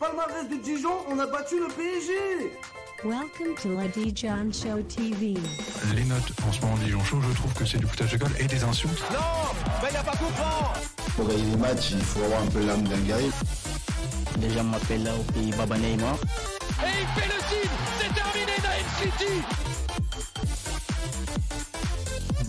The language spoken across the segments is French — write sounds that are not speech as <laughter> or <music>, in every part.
Palmarès de Dijon, on a battu le PSG Welcome to La Dijon Show TV. Les notes en ce moment Dijon Show, je trouve que c'est du foutage de gueule et des insultes. Non Mais il n'y a pas comprendre Pour gagner les matchs, il faut avoir un peu l'âme d'un guerrier. Les gens m'appellent là au pays Baba Neymar. Et il fait le signe C'est terminé Naïm City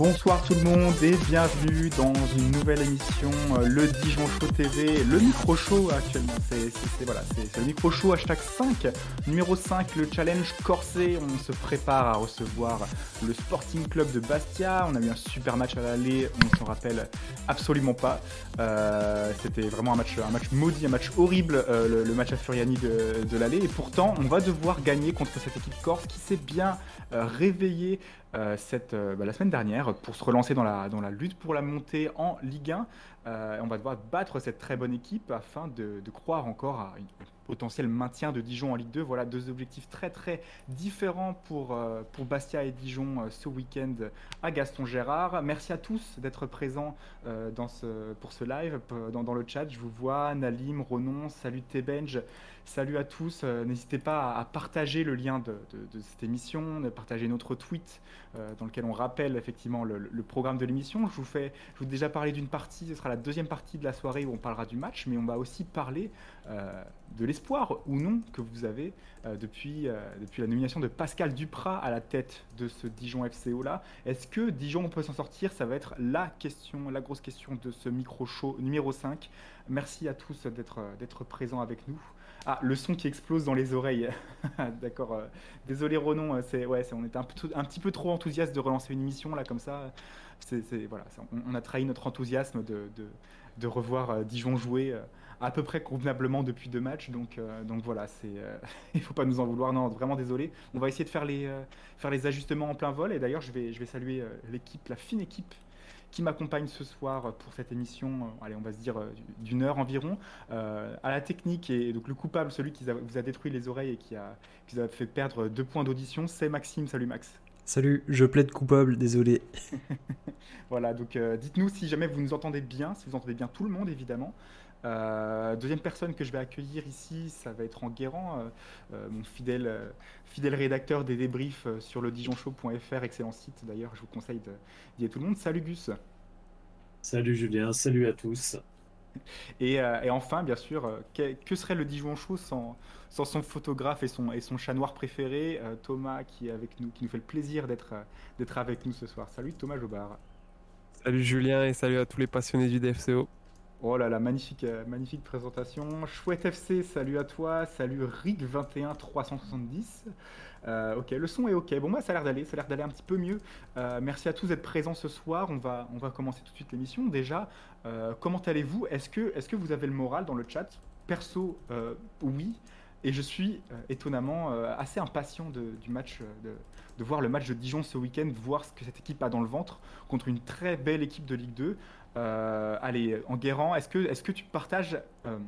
Bonsoir tout le monde et bienvenue dans une nouvelle émission, euh, le Dijon Show TV, le micro show actuellement. C'est voilà, le micro show hashtag 5, numéro 5, le challenge corsé. On se prépare à recevoir le Sporting Club de Bastia. On a eu un super match à l'aller, on s'en rappelle absolument pas. Euh, C'était vraiment un match, un match maudit, un match horrible, euh, le, match à Furiani de, de l'aller. Et pourtant, on va devoir gagner contre cette équipe corse qui s'est bien réveillée euh, euh, bah, la semaine dernière pour se relancer dans la, lutte pour la montée en Ligue 1. Euh, on va devoir battre cette très bonne équipe afin de, croire encore à un potentiel maintien de Dijon en Ligue 2. Voilà deux objectifs très très différents pour, Bastia et Dijon ce week-end à Gaston Gérard. Merci à tous d'être présents pour ce live, dans, dans le chat. Je vous vois, Nalim, Ronon, salut Tebenge, salut à tous. Euh, N'hésitez pas à, partager le lien de, cette émission, partager notre tweet euh, dans lequel on rappelle effectivement le, programme de l'émission. Je vous fais, je vous ai déjà parlé d'une partie, ce sera la deuxième partie de la soirée où on parlera du match, mais on va aussi parler euh, de l'espoir ou non que vous avez depuis, depuis la nomination de Pascal Duprat à la tête de ce Dijon FCO là. Est-ce que Dijon peut s'en sortir? Ça va être la question, la grosse question de ce micro show numéro 5. Merci à tous d'être présents avec nous. Ah, le son qui explose dans les oreilles. <laughs> D'accord. euh, désolé Ronon, euh, c'est ouais, on était un, petit peu trop enthousiaste de relancer une émission là comme ça. C'est voilà, on, a trahi notre enthousiasme de, de, revoir euh, Dijon jouer à peu près convenablement depuis deux matchs. Donc donc voilà, c'est <laughs> il faut pas nous en vouloir. Non, vraiment désolé. On va essayer de faire les faire les ajustements en plein vol. Et d'ailleurs, je vais je vais saluer l'équipe, la fine équipe qui m'accompagne ce soir pour cette émission, euh, allez, on va se dire euh, d'une heure environ, euh, à la technique. Et donc le coupable, celui qui vous a détruit les oreilles et qui, a, qui vous a fait perdre deux points d'audition, c'est Maxime. Salut Max. Salut, je plaide coupable, désolé. <laughs> Voilà, donc euh, dites-nous si jamais vous nous entendez bien, si vous entendez bien tout le monde évidemment. Euh, deuxième personne que je vais accueillir ici, ça va être en Guérand, euh, euh, mon fidèle, euh, fidèle rédacteur des débriefs euh, sur le dijonchot.fr, excellent site d'ailleurs, je vous conseille d'y aller tout le monde. Salut Gus. Salut Julien, salut à tous. Et, euh, et enfin, bien sûr, euh, que, que serait le Dijon Show sans, sans son photographe et son, et son chat noir préféré, euh, Thomas, qui est avec nous, qui nous fait le plaisir d'être d'être avec nous ce soir. Salut Thomas Jobard. Salut Julien et salut à tous les passionnés du DFCO. Oh là là, magnifique, euh, magnifique présentation. Chouette FC, salut à toi. Salut Rick21370. Euh, ok, le son est ok. Bon, moi, ça a l'air d'aller, ça a l'air d'aller un petit peu mieux. Euh, merci à tous d'être présents ce soir. On va, commencer tout de suite l'émission. Déjà, comment allez-vous? Est-ce que, vous avez le moral dans le chat? Perso, oui. Et je suis étonnamment assez impatient de voir le match de Dijon ce week-end, voir ce que cette équipe a dans le ventre contre une très belle équipe de Ligue 2. Euh, allez, en Guérand, est-ce que, est que tu partages euh,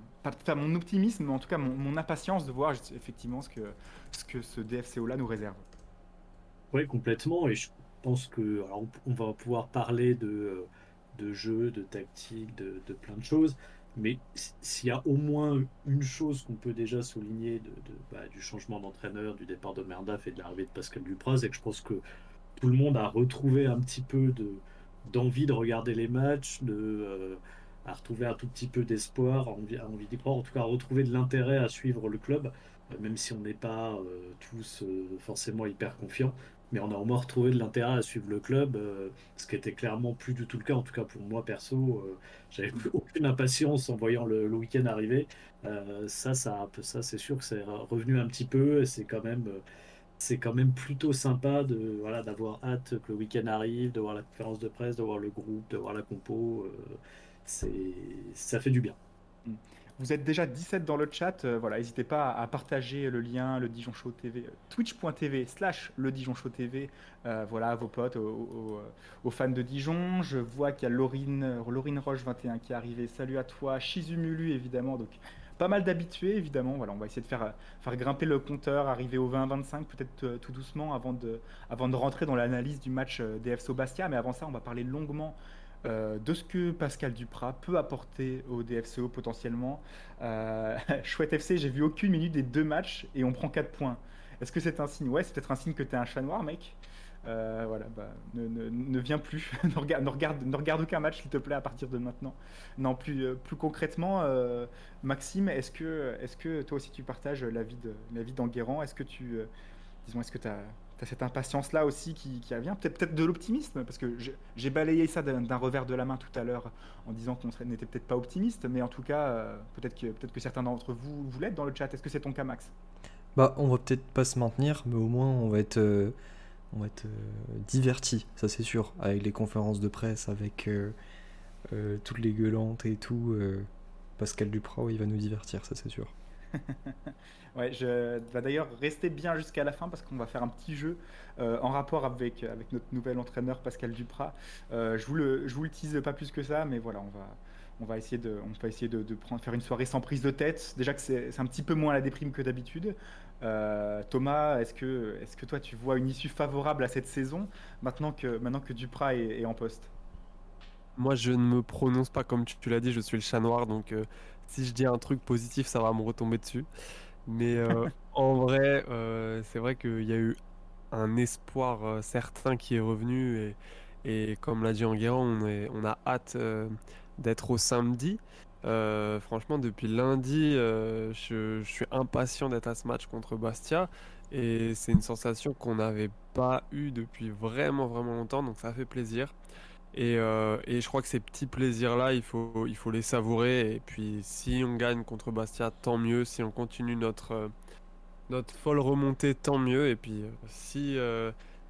mon optimisme, mais en tout cas mon, impatience de voir effectivement ce que, ce DFCO-là nous réserve? Oui, complètement. Et je pense que alors, on va pouvoir parler de, de jeu, de tactique, de, plein de choses. Mais s'il y a au moins une chose qu'on peut déjà souligner de- bah, du changement d'entraîneur, du départ de Merdaf et de l'arrivée de Pascal Dupraz, c'est que je pense que tout le monde a retrouvé un petit peu de, d'envie de regarder les matchs, de, euh, a retrouvé un tout petit peu d'espoir, envie, d'y croire, en tout cas a retrouvé de l'intérêt à suivre le club, euh, même si on n'est pas euh, tous forcément hyper confiants. Mais on a au moins retrouvé de l'intérêt à suivre le club, ce qui était clairement plus du tout le cas. En tout cas, pour moi perso, j'avais <laughs> aucune impatience en voyant le, week-end arriver. Ça, ça, ça c'est sûr que c'est revenu un petit peu. et C'est quand même, c'est quand même plutôt sympa de voilà d'avoir hâte que le week-end arrive, de voir la conférence de presse, de voir le groupe, de voir la compo. euh, c'est, ça fait du bien. Vous êtes déjà 17 dans le chat, euh, voilà, n'hésitez pas à, partager le lien, le Dijon Show TV, euh, twitch.tv slash le Dijon Show TV, voilà, à vos potes, aux, fans de Dijon. Je vois qu'il y a Laurine, Laurine Roche 21 qui est arrivée, salut à toi, Shizumulu évidemment, donc pas mal d'habitués évidemment, voilà, on va essayer de faire, euh, grimper le compteur, arriver au 20-25 peut-être euh, tout doucement avant de, rentrer dans l'analyse du match euh, DFSO Bastia, mais avant ça on va parler longuement de ce que Pascal Duprat peut apporter au DFCO potentiellement. <laughs> Chouette FC, j'ai vu aucune minute des deux matchs et on prend 4 points. Est-ce que c'est un signe? Ouais, c'est peut-être un signe que t'es un chat noir, mec. Euh, voilà, bah, ne, ne- ne viens plus, <laughs> ne, regarde, ne, regarde, aucun match, s'il te plaît, à partir de maintenant. Non, plus, euh, plus concrètement, euh, Maxime, est-ce que, est que toi aussi tu partages l'avis de- l'avis d'Enguerrand? Est-ce que tu, disons, est-ce que tu as, cette impatience-là aussi qui, qui vient? Peut-être peut de l'optimisme, parce que j'ai- balayé ça d'un revers de la main tout à l'heure en disant qu'on n'était peut-être pas optimiste, mais en tout cas, peut-être que, peut que certains d'entre vous, vous l'êtes dans le chat. Est-ce que c'est ton cas, Max? Bah, on va peut-être pas se maintenir, mais au moins on va être, on va être euh, diverti, ça c'est sûr, avec les conférences de presse, avec euh, euh, toutes les gueulantes et tout. Pascal Duprat, il va nous divertir, ça c'est sûr. <laughs> Ouais, je va d'ailleurs rester bien jusqu'à la fin parce qu'on va faire un petit jeu en rapport avec, avec notre nouvel entraîneur Pascal Duprat. Je vous le je vous le tease pas plus que ça, mais voilà, on va on va essayer de on va essayer de, faire une soirée sans prise de tête. Déjà que c'est un petit peu moins la déprime que d'habitude. Euh, Thomas, est-ce que toi tu vois une issue favorable à cette saison maintenant que maintenant que Duprat est, est en poste? Moi, je ne me prononce pas comme tu, tu l'as dit, je suis le chat noir, donc euh, si je dis un truc positif, ça va me retomber dessus. Mais euh, <laughs> en vrai, c'est vrai qu'il y a eu un espoir certain qui est revenu et, et comme l'a dit Enguerrand, on, est- on a hâte d'être au samedi. Euh, franchement, depuis lundi, euh, je, suis impatient d'être à ce match contre Bastia et c'est une sensation qu'on n'avait pas eue depuis vraiment vraiment longtemps, donc ça fait plaisir. Et, euh, et je crois que ces petits plaisirs-là, il faut, il faut les savourer. Et puis, si on gagne contre Bastia, tant mieux. Si on continue notre, notre folle remontée, tant mieux. Et puis, si,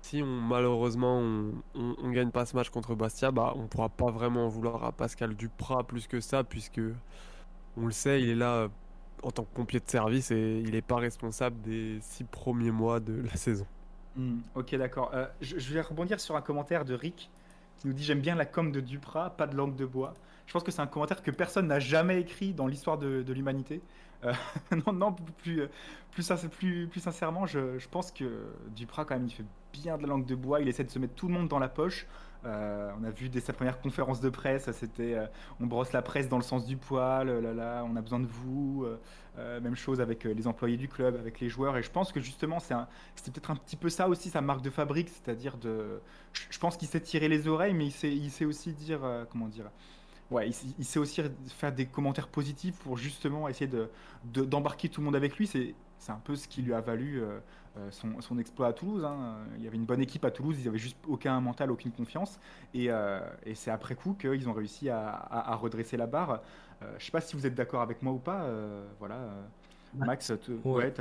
si on, malheureusement on, on, on gagne pas ce match contre Bastia, bah, on pourra pas vraiment en vouloir à Pascal Duprat plus que ça, puisque on le sait, il est là euh, en tant que pompier de service et il n'est pas responsable des six premiers mois de la saison. Hmm, ok, d'accord. Euh, je, je vais rebondir sur un commentaire de Rick qui nous dit J'aime bien la com de Duprat, pas de langue de bois. Je pense que c'est un commentaire que personne n'a jamais écrit dans l'histoire de, l'humanité. Euh, <laughs> non, non, plus, plus, sin- plus, plus sincèrement, je, pense que Duprat, quand même, il fait bien de la langue de bois. Il essaie de se mettre tout le monde dans la poche. Euh, on a vu dès sa première conférence de presse, c'était euh, on brosse la presse dans le sens du poil, là, là, on a besoin de vous. même chose avec les employés du club, avec les joueurs. Et je pense que justement, c'est peut-être un petit peu ça aussi, sa marque de fabrique, c'est-à-dire de. Je, je pense qu'il sait tirer les oreilles, mais il sait, il sait aussi dire. comment dire Ouais, il, sait- il sait aussi faire des commentaires positifs pour justement essayer de, de- d'embarquer tout le monde avec lui. C'est, c'est un peu ce qui lui a valu euh, euh, son, son exploit à Toulouse. hein. Il y avait une bonne équipe à Toulouse, ils n'avaient juste aucun mental, aucune confiance. Et, euh, et c'est après coup qu'ils ont réussi à, à- à redresser la barre. Euh, je sais pas si vous êtes d'accord avec moi ou pas. euh, voilà. euh, Max, te- ouais,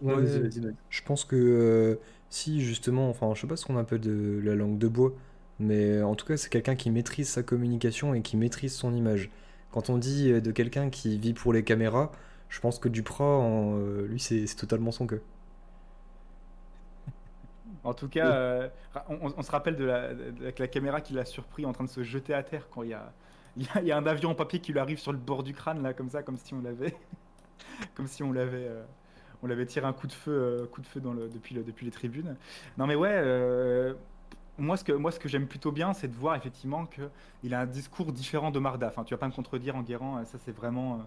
Ouais, Ouais, vas-y, vas-y, Max. Je pense que euh, si justement, enfin je sais pas ce qu'on appelle de la langue de bois, mais en tout cas c'est quelqu'un qui maîtrise sa communication et qui maîtrise son image. Quand on dit euh, de quelqu'un qui vit pour les caméras, je pense que Duprat, euh, lui c'est totalement son queue. En tout cas, euh, on, se rappelle de la, de la caméra qui l'a surpris en train de se jeter à terre quand il y a, il y a, un avion en papier qui lui arrive sur le bord du crâne, là, comme ça, comme si on l'avait, <laughs> comme si on l'avait, euh, on l'avait tiré un coup de feu, euh, coup de feu depuis, depuis les tribunes. Non, mais ouais, euh, moi, ce que, moi, ce que j'aime plutôt bien, c'est de voir effectivement qu'il a un discours différent de Marda. Enfin, tu vas pas me contredire en guérant, ça c'est vraiment. euh,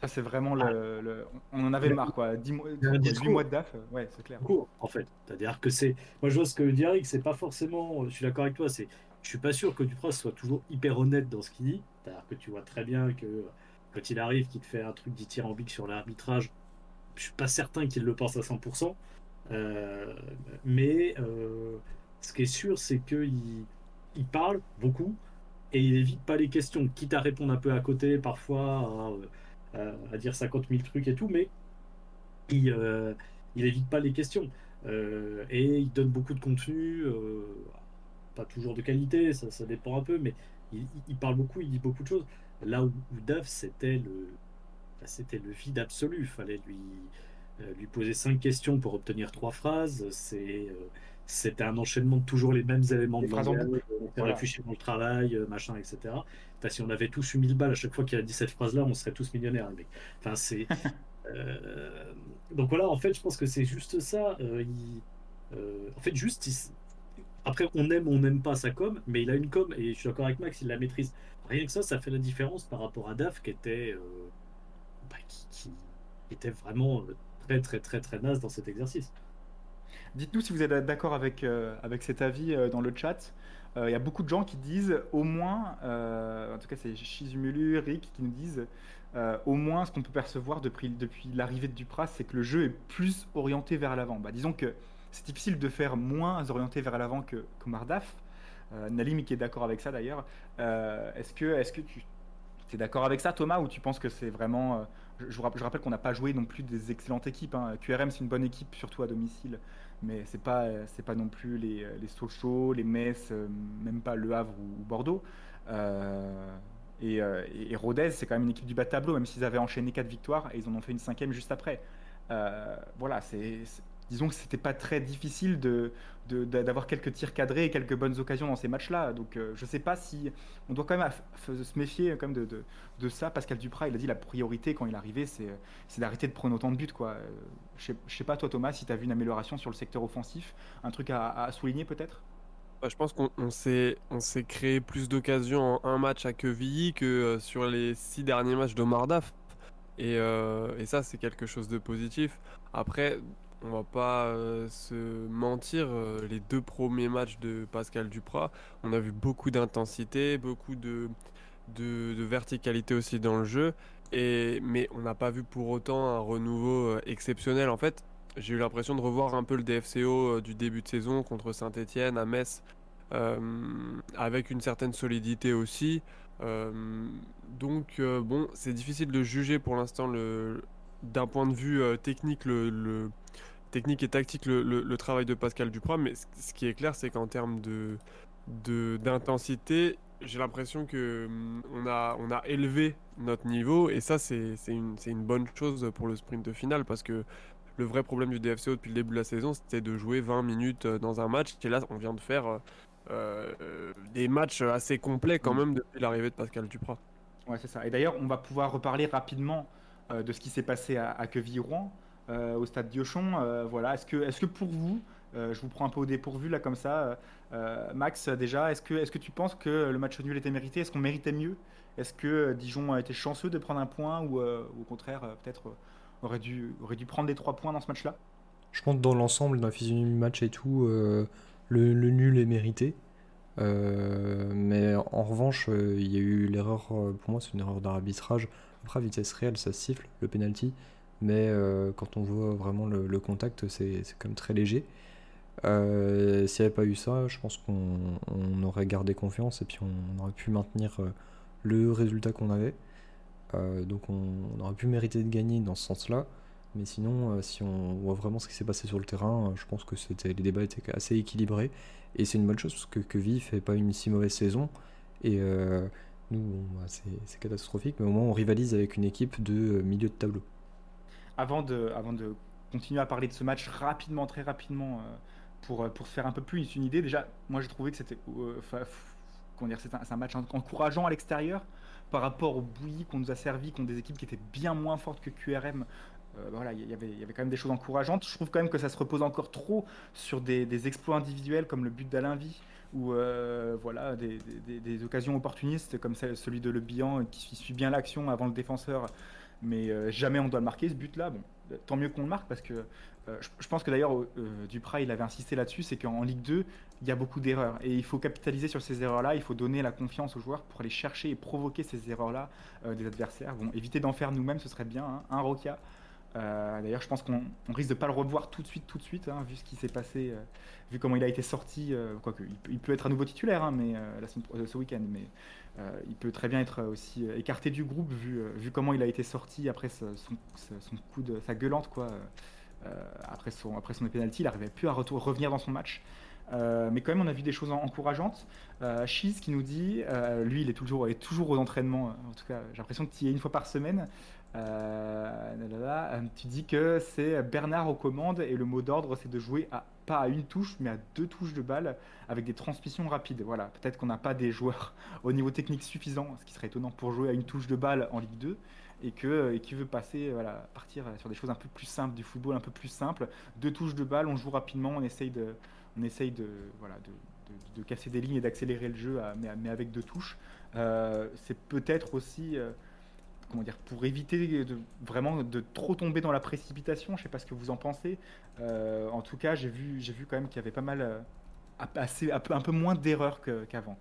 Ça, c'est vraiment le, le- On en avait marre, quoi. 10 mois, il a un 8 discours. mois de DAF, euh, ouais, c'est clair. court, en fait. C'est-à-dire que c'est. Moi, je vois ce que dit Eric, c'est pas forcément. Je suis d'accord avec toi, c'est. Je suis pas sûr que Dupras soit toujours hyper honnête dans ce qu'il dit. C'est-à-dire que tu vois très bien que quand il arrive, qu'il te fait un truc dithyrambique sur l'arbitrage, je suis pas certain qu'il le pense à 100%. Euh, mais euh, ce qui est sûr, c'est qu'il il parle beaucoup et il évite pas les questions, quitte à répondre un peu à côté parfois, à, à dire 50 000 trucs et tout, mais il, euh, évite pas les questions. Euh, et il donne beaucoup de contenu, euh, pas toujours de qualité, ça, dépend un peu, mais il, parle beaucoup, il dit beaucoup de choses. Là où, où Dave, c'était le, bah, c'était le vide absolu. Fallait lui, euh, lui poser cinq questions pour obtenir trois phrases. C'est, euh, c'était un enchaînement de toujours les mêmes éléments de boucle. on dans le travail, euh, machin, etc. Enfin, si on avait tous eu 1000 balles à chaque fois qu'il a dit cette phrase-là, on serait tous millionnaires, les mecs. Enfin, c'est. <laughs> euh, Donc voilà, en fait, je pense que c'est juste ça. euh, il- euh, En fait, juste, il après, on aime ou on n'aime pas sa com, mais il a une com et je suis d'accord avec Max, il la maîtrise. Rien que ça, ça fait la différence par rapport à Daf qui était, bah, qui, qui était vraiment très très très très naze dans cet exercice. Dites-nous si vous êtes d'accord avec, euh, avec cet avis euh, dans le chat. Euh, Il y a beaucoup de gens qui disent au moins, en tout cas c'est Shizumulu, Rick qui nous disent au moins ce qu'on peut percevoir depuis, depuis l'arrivée de Dupras, c'est que le jeu est plus orienté vers l'avant. Bah, disons que c'est difficile de faire moins orienté vers l'avant que, que Mardaf. Euh, Nalim qui est d'accord avec ça d'ailleurs. Est-ce que, est que tu es d'accord avec ça Thomas ou tu penses que c'est vraiment... je rappelle qu'on n'a pas joué non plus des excellentes équipes. hein. QRM c'est une bonne équipe surtout à domicile mais c'est pas c'est pas non plus les, les Sochaux, les Metz, euh, même pas Le Havre ou, Bordeaux. Euh, et, euh, et- et Rodez, c'est quand même une équipe du bas tableau, même s'ils avaient enchaîné quatre victoires et ils en ont fait une cinquième juste après. Voilà, c'est- disons que c'était pas très difficile de de- d'a- d'avoir quelques tirs cadrés et quelques bonnes occasions dans ces matchs-là. Donc euh, je sais pas si on doit quand même se méfier quand même de, de, de ça. Pascal Duprat, il a dit la priorité quand il est arrivé, c'est c'est d'arrêter de prendre autant de buts. Euh, Je sais, pas, toi Thomas, si tu as vu une amélioration sur le secteur offensif, un truc à, souligner peut-être? Bah, je pense qu'on on s'est créé plus d'occasions en un match à Quevilly que euh, sur les six derniers matchs d'Omar Daf. Et, euh, et ça, c'est quelque chose de positif. Après, on va pas euh, se mentir, euh, les deux premiers matchs de Pascal Duprat, on a vu beaucoup d'intensité, beaucoup de, de, verticalité aussi dans le jeu. Et, mais on n'a pas vu pour autant un renouveau euh, exceptionnel. En fait, j'ai eu l'impression de revoir un peu le DFCO du début de saison contre Saint-Etienne à Metz, avec une certaine solidité aussi. Donc, bon, c'est difficile de juger pour l'instant le, d'un point de vue technique, le- technique et tactique, le, le- le travail de Pascal Duprat. Mais ce, ce qui est clair, c'est qu'en termes de, de- d'intensité, j'ai l'impression que hum, on a, on a élevé notre niveau et ça, c'est, c'est une, c'est une bonne chose pour le sprint de finale parce que le vrai problème du DFCO depuis le début de la saison, c'était de jouer 20 minutes euh, dans un match. Et là, on vient de faire euh, euh, des matchs assez complets quand même depuis l'arrivée de Pascal Duprat. Ouais, c'est ça. Et d'ailleurs, on va pouvoir reparler rapidement euh, de ce qui s'est passé à, à Quevilly-Rouen, euh, au stade Diochon. Euh, voilà. Est-ce que, est-ce que pour vous, euh, je vous prends un peu au dépourvu là comme ça, euh, euh, Max, déjà, est-ce que, est-ce que tu penses que le match nul était mérité? Est-ce qu'on méritait mieux? Est-ce que euh, Dijon a été chanceux de prendre un point ou euh, au contraire, euh, peut-être euh, aurait dû, aurait dû prendre les trois points dans ce match-là? Je pense que dans l'ensemble, dans la physionomie du match et tout, euh, le, nul est mérité. Euh, mais en revanche, euh, il y a eu l'erreur, euh, pour moi c'est une erreur d'arbitrage. Après, à vitesse réelle, ça siffle, le penalty. Mais euh, quand on voit vraiment le, contact, c'est quand même très léger. Euh, S'il n'y avait pas eu ça, je pense qu'on on aurait gardé confiance et puis on, aurait pu maintenir euh, le résultat qu'on avait. Donc on, aurait pu mériter de gagner dans ce sens-là. Mais sinon, si on voit vraiment ce qui s'est passé sur le terrain, je pense que les débats étaient assez équilibrés. Et c'est une bonne chose parce que Queville fait pas une si mauvaise saison. Et nous, bah, c'est, catastrophique, mais au moins on rivalise avec une équipe de milieu de tableau. Avant de, continuer à parler de ce match rapidement, très rapidement, euh, pour, euh, pour se faire un peu plus une idée, déjà, moi j'ai trouvé que c'était euh, c'est un, match en- encourageant à l'extérieur par rapport au bouilli qu'on nous a servi contre des équipes qui étaient bien moins fortes que QRM. Euh, voilà, il y avait- il y avait quand même des choses encourageantes. Je trouve quand même que ça se repose encore trop sur des, exploits individuels comme le but d'Alain Vie ou voilà, des, occasions opportunistes comme celui de Le Bihan qui suit bien l'action avant le défenseur mais euh, jamais on doit le marquer ce but-là. Tant mieux qu'on le marque parce que euh, je, pense que d'ailleurs euh, Duprat il avait insisté là-dessus, c'est qu'en Ligue 2 il y a beaucoup d'erreurs et il faut capitaliser sur ces erreurs-là. Il faut donner la confiance aux joueurs pour aller chercher et provoquer ces erreurs-là des adversaires. Bon, éviter d'en faire nous-mêmes, ce serait bien. hein. Un Roca. Euh, D'ailleurs, je pense qu'on on risque de pas le revoir tout de suite, tout de suite, hein, vu ce qui s'est passé, euh, vu comment il a été sorti. euh, quoique, il, peut- être à nouveau titulaire, hein, mais euh, ce week-end, mais il peut très bien être aussi écarté du groupe vu, comment il a été sorti après son, coup de sa gueulante quoi. après son après son penalty, il n'arrivait plus à revenir dans son match. Mais quand même, on a vu des choses en- encourageantes. Chiz qui nous dit, lui, il est toujours, est toujours aux entraînements. En tout cas, j'ai l'impression tu y es une fois par semaine. Euh, euh, tu dis que c'est Bernard aux commandes et le mot d'ordre, c'est de jouer à, pas à une touche, mais à deux touches de balle avec des transmissions rapides. Voilà, peut-être qu'on n'a pas des joueurs <laughs> au niveau technique suffisant, ce qui serait étonnant pour jouer à une touche de balle en Ligue 2. et qui veut passer voilà partir sur des choses un peu plus simples du football un peu plus simple deux touches de balle on joue rapidement on essaye de on essaye de voilà de, casser des lignes et d'accélérer le jeu à- mais, avec deux touches Euh, c'est peut-être aussi euh, comment dire pour éviter de vraiment de trop tomber dans la précipitation je sais pas ce que vous en pensez Euh, en tout cas j'ai vu j'ai vu quand même qu'il y avait pas mal euh, assez, un, peu, moins d'erreurs qu'avant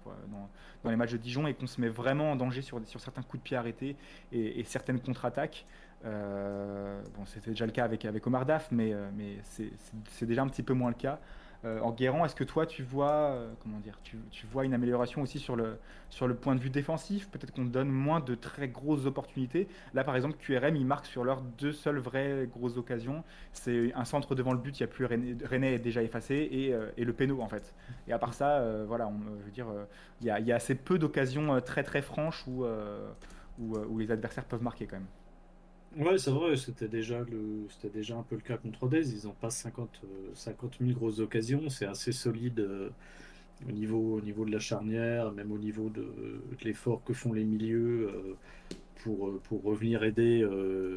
dans, les matchs de Dijon et qu'on se met vraiment en danger sur, sur certains coups de pied arrêtés et, certaines contre-attaques. Euh, bon, C'était déjà le cas avec, avec Omar Daf, mais, mais c'est déjà un petit peu moins le cas. Euh, en Guérand, est-ce que toi tu vois, euh, comment dire, tu, vois une amélioration aussi sur le, point de vue défensif? Peut-être qu'on donne moins de très grosses opportunités. Là, par exemple, QRM, il marque sur leurs deux seules vraies grosses occasions. C'est un centre devant le but, il n'y a plus René, René est déjà effacé et, euh, le péno en fait. Et à part ça, voilà, je dire, il y, a, assez peu d'occasions très très franches où, où les adversaires peuvent marquer quand même. Ouais, c'est vrai, c'était déjà, le, c'était déjà un peu le cas contre Odez. Ils en passent 50, euh, 50 000 grosses occasions. C'est assez solide euh, au, niveau, au niveau de la charnière, même au niveau de, l'effort que font les milieux euh, pour, euh, pour revenir aider,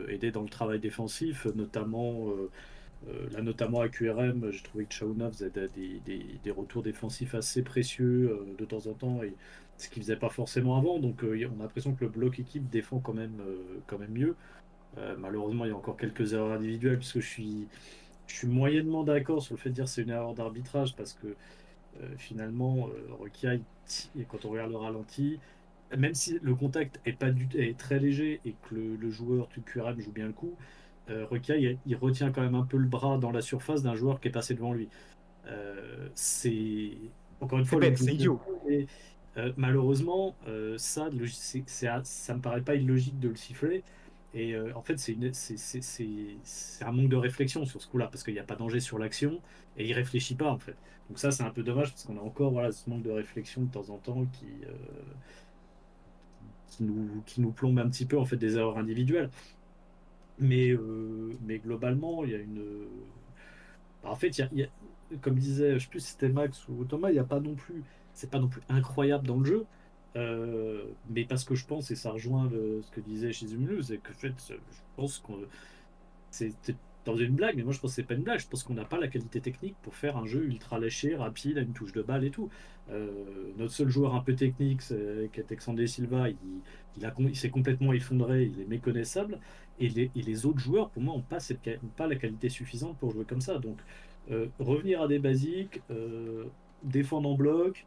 aider dans le travail défensif, notamment. là, notamment à QRM, j'ai trouvé que Chauna faisait des, des- des- retours défensifs assez précieux de temps en temps, et ce qu'il faisait pas forcément avant. Donc, on a l'impression que le bloc équipe défend quand même, quand même mieux. Euh, malheureusement, il y a encore quelques erreurs individuelles, puisque je suis, je suis moyennement d'accord sur le fait de dire que c'est une erreur d'arbitrage, parce que euh, finalement, euh, et quand on regarde le ralenti, même si le contact est, pas du, est très léger et que le, le joueur QRM joue bien le coup, euh, Rokia, il, il retient quand même un peu le bras dans la surface d'un joueur qui est passé devant lui. C'est encore une fois c'est idiot. et, malheureusement, ça, ça me paraît pas illogique de le siffler. Et euh, en fait, c'est un manque de réflexion sur ce coup-là, parce qu'il n'y a pas danger sur l'action, et il réfléchit pas, en fait. Donc ça, c'est un peu dommage, parce qu'on a encore ce manque de réflexion de temps en temps qui, euh, qui, nous, plombe un petit peu, en fait, des erreurs individuelles. Mais, euh, globalement, il y a une... En fait, comme disait, je sais plus si c'était Max ou Thomas, il n'y a pas non plus... C'est pas non plus incroyable dans le jeu, euh, mais parce que je pense, et ça rejoint ce que disait Shizumulu, c'est que en fait, je pense qu'on. C'était dans une blague, mais moi je pense que c'est pas une blague. Je pense qu'on n'a pas la qualité technique pour faire un jeu ultra léché, rapide, à une touche de balle et tout. Euh, notre seul joueur un peu technique, c'est Alexandre Silva, il, s'est complètement effondré, il est méconnaissable. Et les, autres joueurs, pour moi, n'ont pas, pas la qualité suffisante pour jouer comme ça. Donc, euh, revenir à des basiques, défendre en bloc,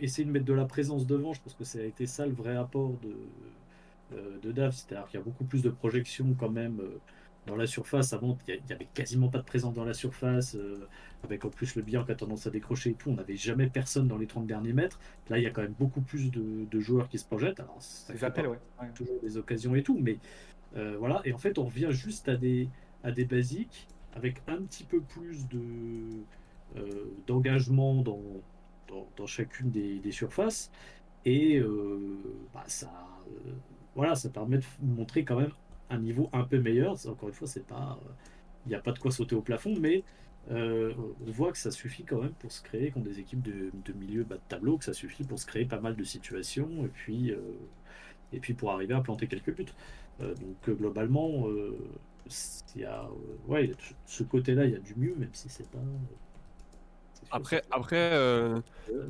essayer de mettre de la présence devant, je pense que ça a été ça le vrai apport de, euh, de DAF, c'est-à-dire qu'il y a beaucoup plus de projections quand même euh, dans la surface. Avant, il y a- il y avait quasiment pas de présence dans la surface, euh, avec en plus le bilan qui a tendance à décrocher et tout. On n'avait jamais personne dans les 30 derniers mètres. Là, il y a quand même beaucoup plus de, de joueurs qui se projettent. Alors, ça fait appels, ouais. ouais. toujours des occasions et tout, mais euh, voilà. Et en fait, on revient juste à des, à des basiques avec un petit peu plus de euh, d'engagement dans, dans, chacune des, surfaces. Et euh, bah, ça, euh, voilà, ça permet de montrer quand même un niveau un peu meilleur. Encore une fois, c'est pas, il n'y a pas de quoi sauter au plafond, mais euh, on voit que ça suffit quand même pour se créer, contre des équipes de, milieu bas de tableau, que ça suffit pour se créer pas mal de situations et puis, euh, et puis pour arriver à planter quelques buts. Euh, donc euh, globalement, euh, il y a, euh, ouais, ce côté-là, il y a du mieux, même si c'est pas. Après, après euh,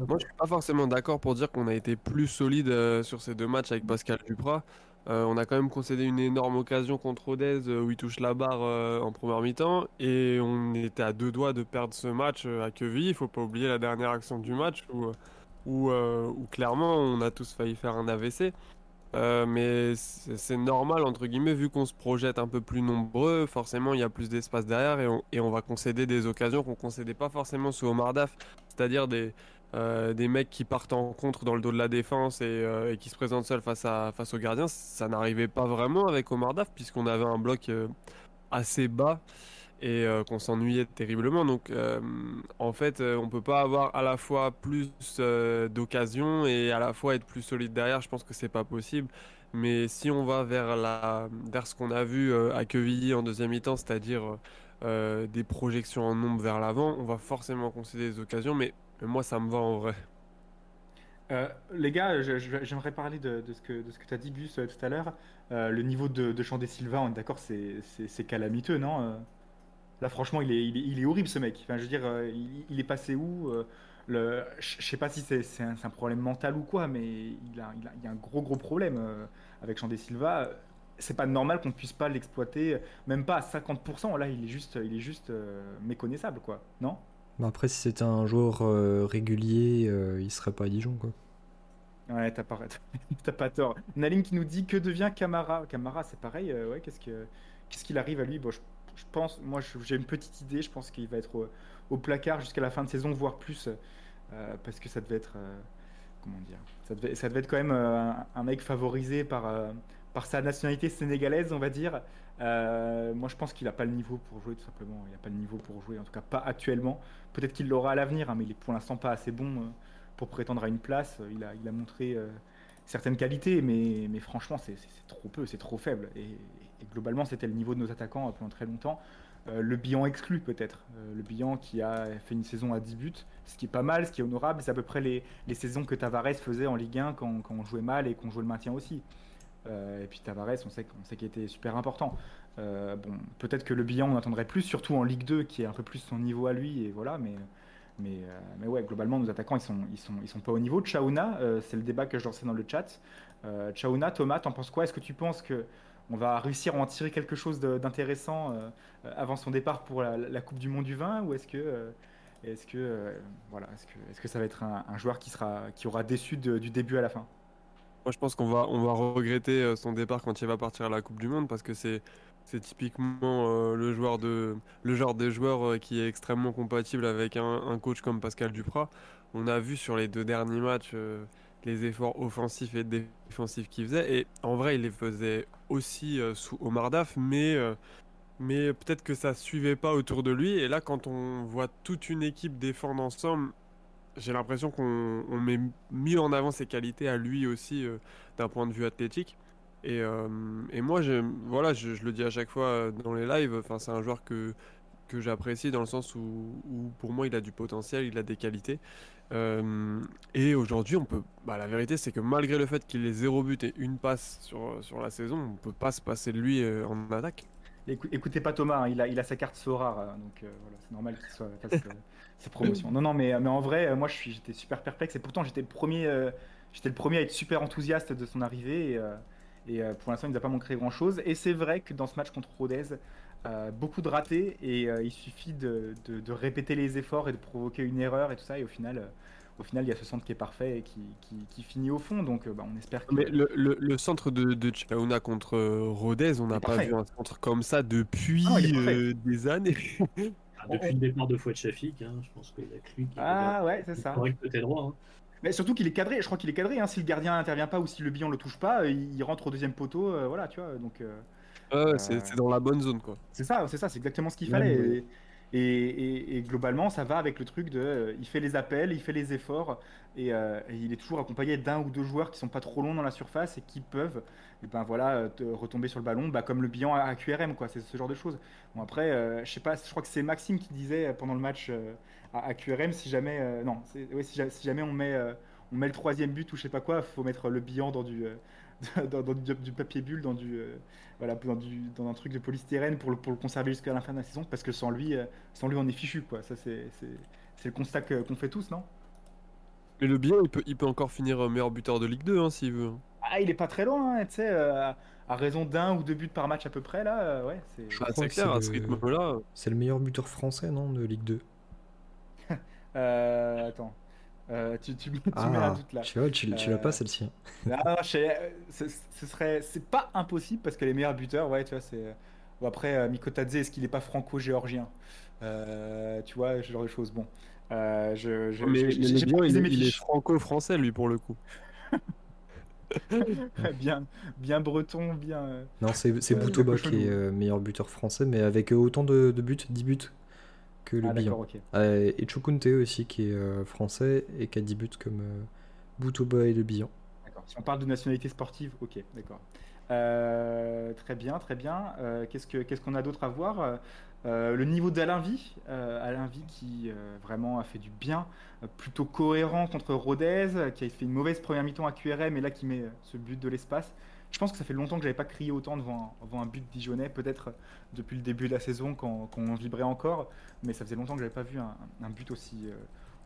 moi je suis pas forcément d'accord pour dire qu'on a été plus solide euh, sur ces deux matchs avec Pascal Duprat. Euh, on a quand même concédé une énorme occasion contre Rodez euh, où il touche la barre en première mi-temps et on était à deux doigts de perdre ce match à Quevilly. Il faut pas oublier la dernière action du match où clairement on a tous failli faire un AVC. Euh, mais c'est normal, entre guillemets, vu qu'on se projette un peu plus nombreux, forcément il y a plus d'espace derrière et on, va concéder des occasions qu'on concédait pas forcément sous Omar Daf, c'est-à-dire des, euh, des mecs qui partent en contre dans le dos de la défense et, euh, et qui se présentent seuls face, à, face aux gardiens. Ça n'arrivait pas vraiment avec Omar Daf, puisqu'on avait un bloc assez bas et euh, qu'on s'ennuyait terriblement. Donc euh, en fait, euh, on peut pas avoir à la fois plus euh, d'occasions et à la fois être plus solide derrière. Je pense que c'est pas possible. Mais si on va vers la vers ce qu'on a vu à Quevilly en deuxième mi-temps, c'est-à-dire des projections en nombre vers l'avant, on va forcément concéder des occasions. Mais, moi, ça me va en vrai. Les gars, j'aimerais parler de, ce que, que tu as dit, Gus, tout à l'heure. Le niveau de, de Chandé Silva, on est d'accord, c'est calamiteux, non Là, franchement, il est, il est, il est horrible, ce mec. Enfin, je veux dire, euh, il, il est passé où Euh, le, Je sais pas si c'est un, problème mental ou quoi, mais il a, il a, il y a un gros, gros problème euh, avec Chandé Silva. C'est pas normal qu'on puisse pas l'exploiter, même pas à 50%. Là, il est juste, il est juste euh, méconnaissable, quoi. Non? Bah après, si c'était un joueur euh, régulier, euh, il serait pas à Dijon, quoi. Ouais, t'as pas, <laughs> t'as pas tort. Naline qui nous dit que devient Camara? Camara, c'est pareil. ouais, qu'est-ce que, qu'est-ce qu'il arrive à lui? Bon, je, je pense, moi, j'ai une petite idée. Je pense qu'il va être au, placard jusqu'à la fin de saison, voire plus, euh, parce que ça devait être, euh, comment dire, ça devait, être quand même euh, un, mec favorisé par, sa nationalité sénégalaise, on va dire. Moi, je pense qu'il a pas le niveau pour jouer, tout simplement. Il a pas le niveau pour jouer, en tout cas pas actuellement. Peut-être qu'il l'aura à l'avenir, hein, mais il est pour l'instant pas assez bon. pour prétendre à une place. Il a, il a montré certaines qualités, mais, franchement, c'est trop peu, c'est trop faible. Et globalement, c'était le niveau de nos attaquants euh, pendant très longtemps. Euh, le bilan exclu, peut-être. Euh, le bilan qui a fait une saison à 10 buts, ce qui est pas mal, ce qui est honorable. C'est à peu près les, les saisons que Tavares faisait en Ligue 1 quand, quand on jouait mal et qu'on jouait le maintien aussi. Et puis Tavares, on sait, sait qu'il était super important. Bon, peut-être que le bilan, on attendrait plus, surtout en Ligue 2, qui est un peu plus son niveau à lui, et voilà, mais. Mais, mais ouais, globalement, nos attaquants, ils sont, ils sont, ils sont pas au niveau. Chaouna, euh, c'est le débat que je lançais dans le chat. Chaouna, Thomas, t'en penses quoi? Est-ce que tu penses que on va réussir à en tirer quelque chose d'intéressant euh, avant son départ pour la, Coupe du Monde du vin Ou est-ce que, euh, est-ce euh, voilà, est-ce que, est-ce que ça va être un, joueur qui, sera, qui aura déçu du début à la fin? Moi, je pense qu'on va, on va regretter euh, son départ quand il va partir à la Coupe du Monde parce que c'est, c'est typiquement euh, le, joueur de, le genre de joueur euh, qui est extrêmement compatible avec un, coach comme Pascal Duprat. On a vu sur les deux derniers matchs euh, les efforts offensifs et défensifs qu'il faisait. Et en vrai, il les faisait aussi euh, sous Omar Daf, mais, euh, mais peut-être que ça suivait pas autour de lui. Et là, quand on voit toute une équipe défendre ensemble, j'ai l'impression qu'on on met mieux en avant ses qualités à lui aussi euh, d'un point de vue athlétique. Et, et moi, je, voilà, je, le dis à chaque fois dans les lives, c'est un joueur que, que j'apprécie dans le sens où pour moi il a du potentiel, il a des qualités. Euh, et aujourd'hui, on peut, bah, la vérité c'est que malgré le fait qu'il ait zéro but et une passe sur, sur la saison, on peut pas se passer de lui euh, en attaque. Écou- Écoutez pas Thomas, hein, il, a, il a sa carte Sora, euh, donc voilà, c'est normal qu'il soit fasse ses promotions. Non, non, mais, mais en vrai, moi j'étais super perplexe et pourtant j'étais le premier, j'étais le premier à être super enthousiaste de son arrivée et, pour l'instant il ne nous a pas montré grand chose. Et c'est vrai que dans ce match contre Rodez, euh, beaucoup de ratés et euh, il suffit de, de- de répéter les efforts et de provoquer une erreur et tout ça et au final, euh, au final il y a ce centre qui est parfait et qui, qui- qui finit au fond. Donc euh, bah, on espère que. Mais le, le- le centre de, de Chauna contre Rodez, on n'a pas vu un centre comme ça depuis Ah, euh, des années. Ah, depuis le départ de Fouad Chafik, hein, je pense qu'il y a que lui qui Ah ouais, c'est ça. correct côté droit. hein. Mais surtout qu'il est cadré, je crois qu'il est cadré, hein. si le gardien n'intervient pas ou si le billon le touche pas, il il rentre au deuxième poteau, euh, voilà, tu vois, donc euh, Ouais, c'est c'est dans la bonne zone quoi. c'est ça, c'est ça, c'est exactement ce qu'il fallait. euh, Et, et- et globalement, ça va avec le truc de, euh, il fait les appels, il fait les efforts, et, euh, et il est toujours accompagné d'un ou deux joueurs qui sont pas trop longs dans la surface et qui peuvent, et ben voilà, euh, te- retomber sur le ballon, bah, comme le bilan à QRM, quoi, c'est ce genre de choses. Bon après, euh, je sais pas, je crois que c'est Maxime qui disait euh, pendant le match euh, à, à QRM, si jamais, euh, non, ouais, si, ja- si jamais on met, euh, on met le troisième but ou je sais pas quoi, faut mettre le bilan dans du, euh, <laughs> dans, dans du, du papier bulle, dans du, euh, voilà, dans, du, dans un truc de polystyrène pour le, pour le conserver jusqu'à la fin de la saison, parce que sans lui, euh, sans lui on est fichu, quoi. Ça c'est, c'est, c'est le constat qu'on fait tous, non? Mais le bien, il peut, il peut encore finir euh, meilleur buteur de Ligue 2 hein, s'il veut. Ah, il est pas très loin, hein, tu sais, euh, à- raison d'un ou deux buts par match à peu près, là, euh, ouais, c'est... Je crois que clair, à le- ce rythme-là. C'est le meilleur buteur français, non, de Ligue 2 <laughs> Euh, attends, Euh, tu, tu, tu mets un Ah, doute là. tu vois, tu, tu l'as Euh, pas celle-ci. Ah, je sais, euh, ce, serait, c'est pas impossible parce que les meilleurs buteurs, ouais, tu vois, c'est. Ou après, euh, Mikotadze, est-ce qu'il est pas franco-géorgien? Euh, Tu vois, ce genre de choses. Bon, Euh, je, je, Mais, bien, il, est- il franco-français lui pour le coup. <laughs> bien, bien breton, bien. euh, Non, c'est Boutoba qui est euh, meilleur buteur français, mais avec euh, autant de, de buts, 10 buts que le Ah, bilan. Euh, et Chukunte aussi, qui est euh, français et qui a 10 buts comme euh, Boutoba et le bilan. D'accord. Si on parle de nationalité sportive, ok, d'accord. Euh, très bien, très bien. Qu'est-ce que qu'est-ce qu'on a d'autre à voir? Le niveau d'Alain Vie, Alain Vie qui vraiment a fait du bien, plutôt cohérent contre Rodez, qui a fait une mauvaise première mi-temps à QRM et là qui met ce but de l'espace. Je pense que ça fait longtemps que j'avais pas crié autant devant un, devant un but dijonnais, peut-être depuis le début de la saison quand, on vibrait encore, mais ça faisait longtemps que j'avais pas vu un, un but aussi, euh,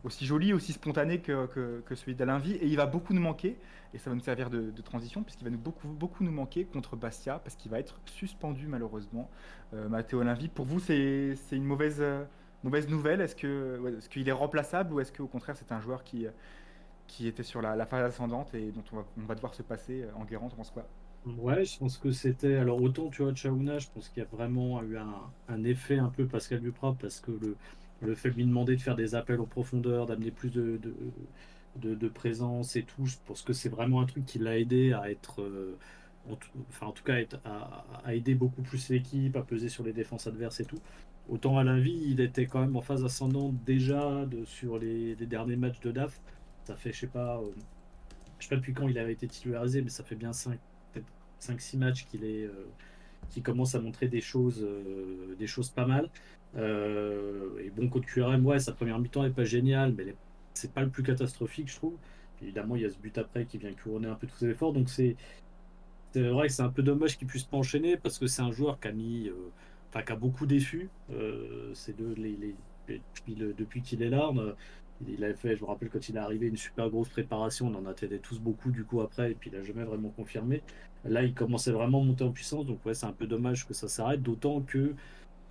aussi joli, aussi spontané que, que, que celui. Et il va beaucoup nous manquer, et ça va nous servir de, transition, puisqu'il va nous beaucoup, beaucoup nous manquer contre Bastia, parce qu'il va être suspendu malheureusement. Euh, Matteo Alain Vie, pour vous, c'est une mauvaise, euh, mauvaise nouvelle? Est-ce qu'il est remplaçable ou est-ce qu'au contraire c'est un joueur qui, qui était sur la, la phase ascendante et dont on va, on va devoir se passer euh, en Guérant, tu penses quoi? Ouais, je pense que c'était. Alors, autant, tu vois, Chaouna, je pense qu'il y a vraiment eu un, effet un peu Pascal Duprat parce que le, le fait de lui demander de faire des appels en profondeur, d'amener plus de, de, présence et tout, je pense que c'est vraiment un truc qui l'a aidé à être. euh, enfin, en tout cas, à, aider beaucoup plus l'équipe, à peser sur les défenses adverses et tout. Autant à l'invie, il était quand même en phase ascendante déjà sur les, derniers matchs de DAF. Ça fait, je sais pas, euh, je sais pas depuis quand il avait été titularisé, mais ça fait bien 5 peut-être 5-6 matchs qu'il est euh, qui commence à montrer des choses euh, des choses pas mal. Euh, et bon contre QRM ouais sa première mi-temps est pas géniale mais c'est pas le plus catastrophique je trouve. Évidemment il y a ce but après qui vient couronner un peu tous ses efforts donc c'est c'est vrai que c'est un peu dommage qu'il puisse pas enchaîner parce que c'est un joueur qui a mis qui a beaucoup déçu euh, ces deux les, les- depuis, depuis qu'il est là il avait fait, je me rappelle quand il est arrivé, une super grosse préparation. On en attendait tous beaucoup du coup après, et puis il a jamais vraiment confirmé. Là, il commençait vraiment à monter en puissance, donc ouais, c'est un peu dommage que ça s'arrête. D'autant que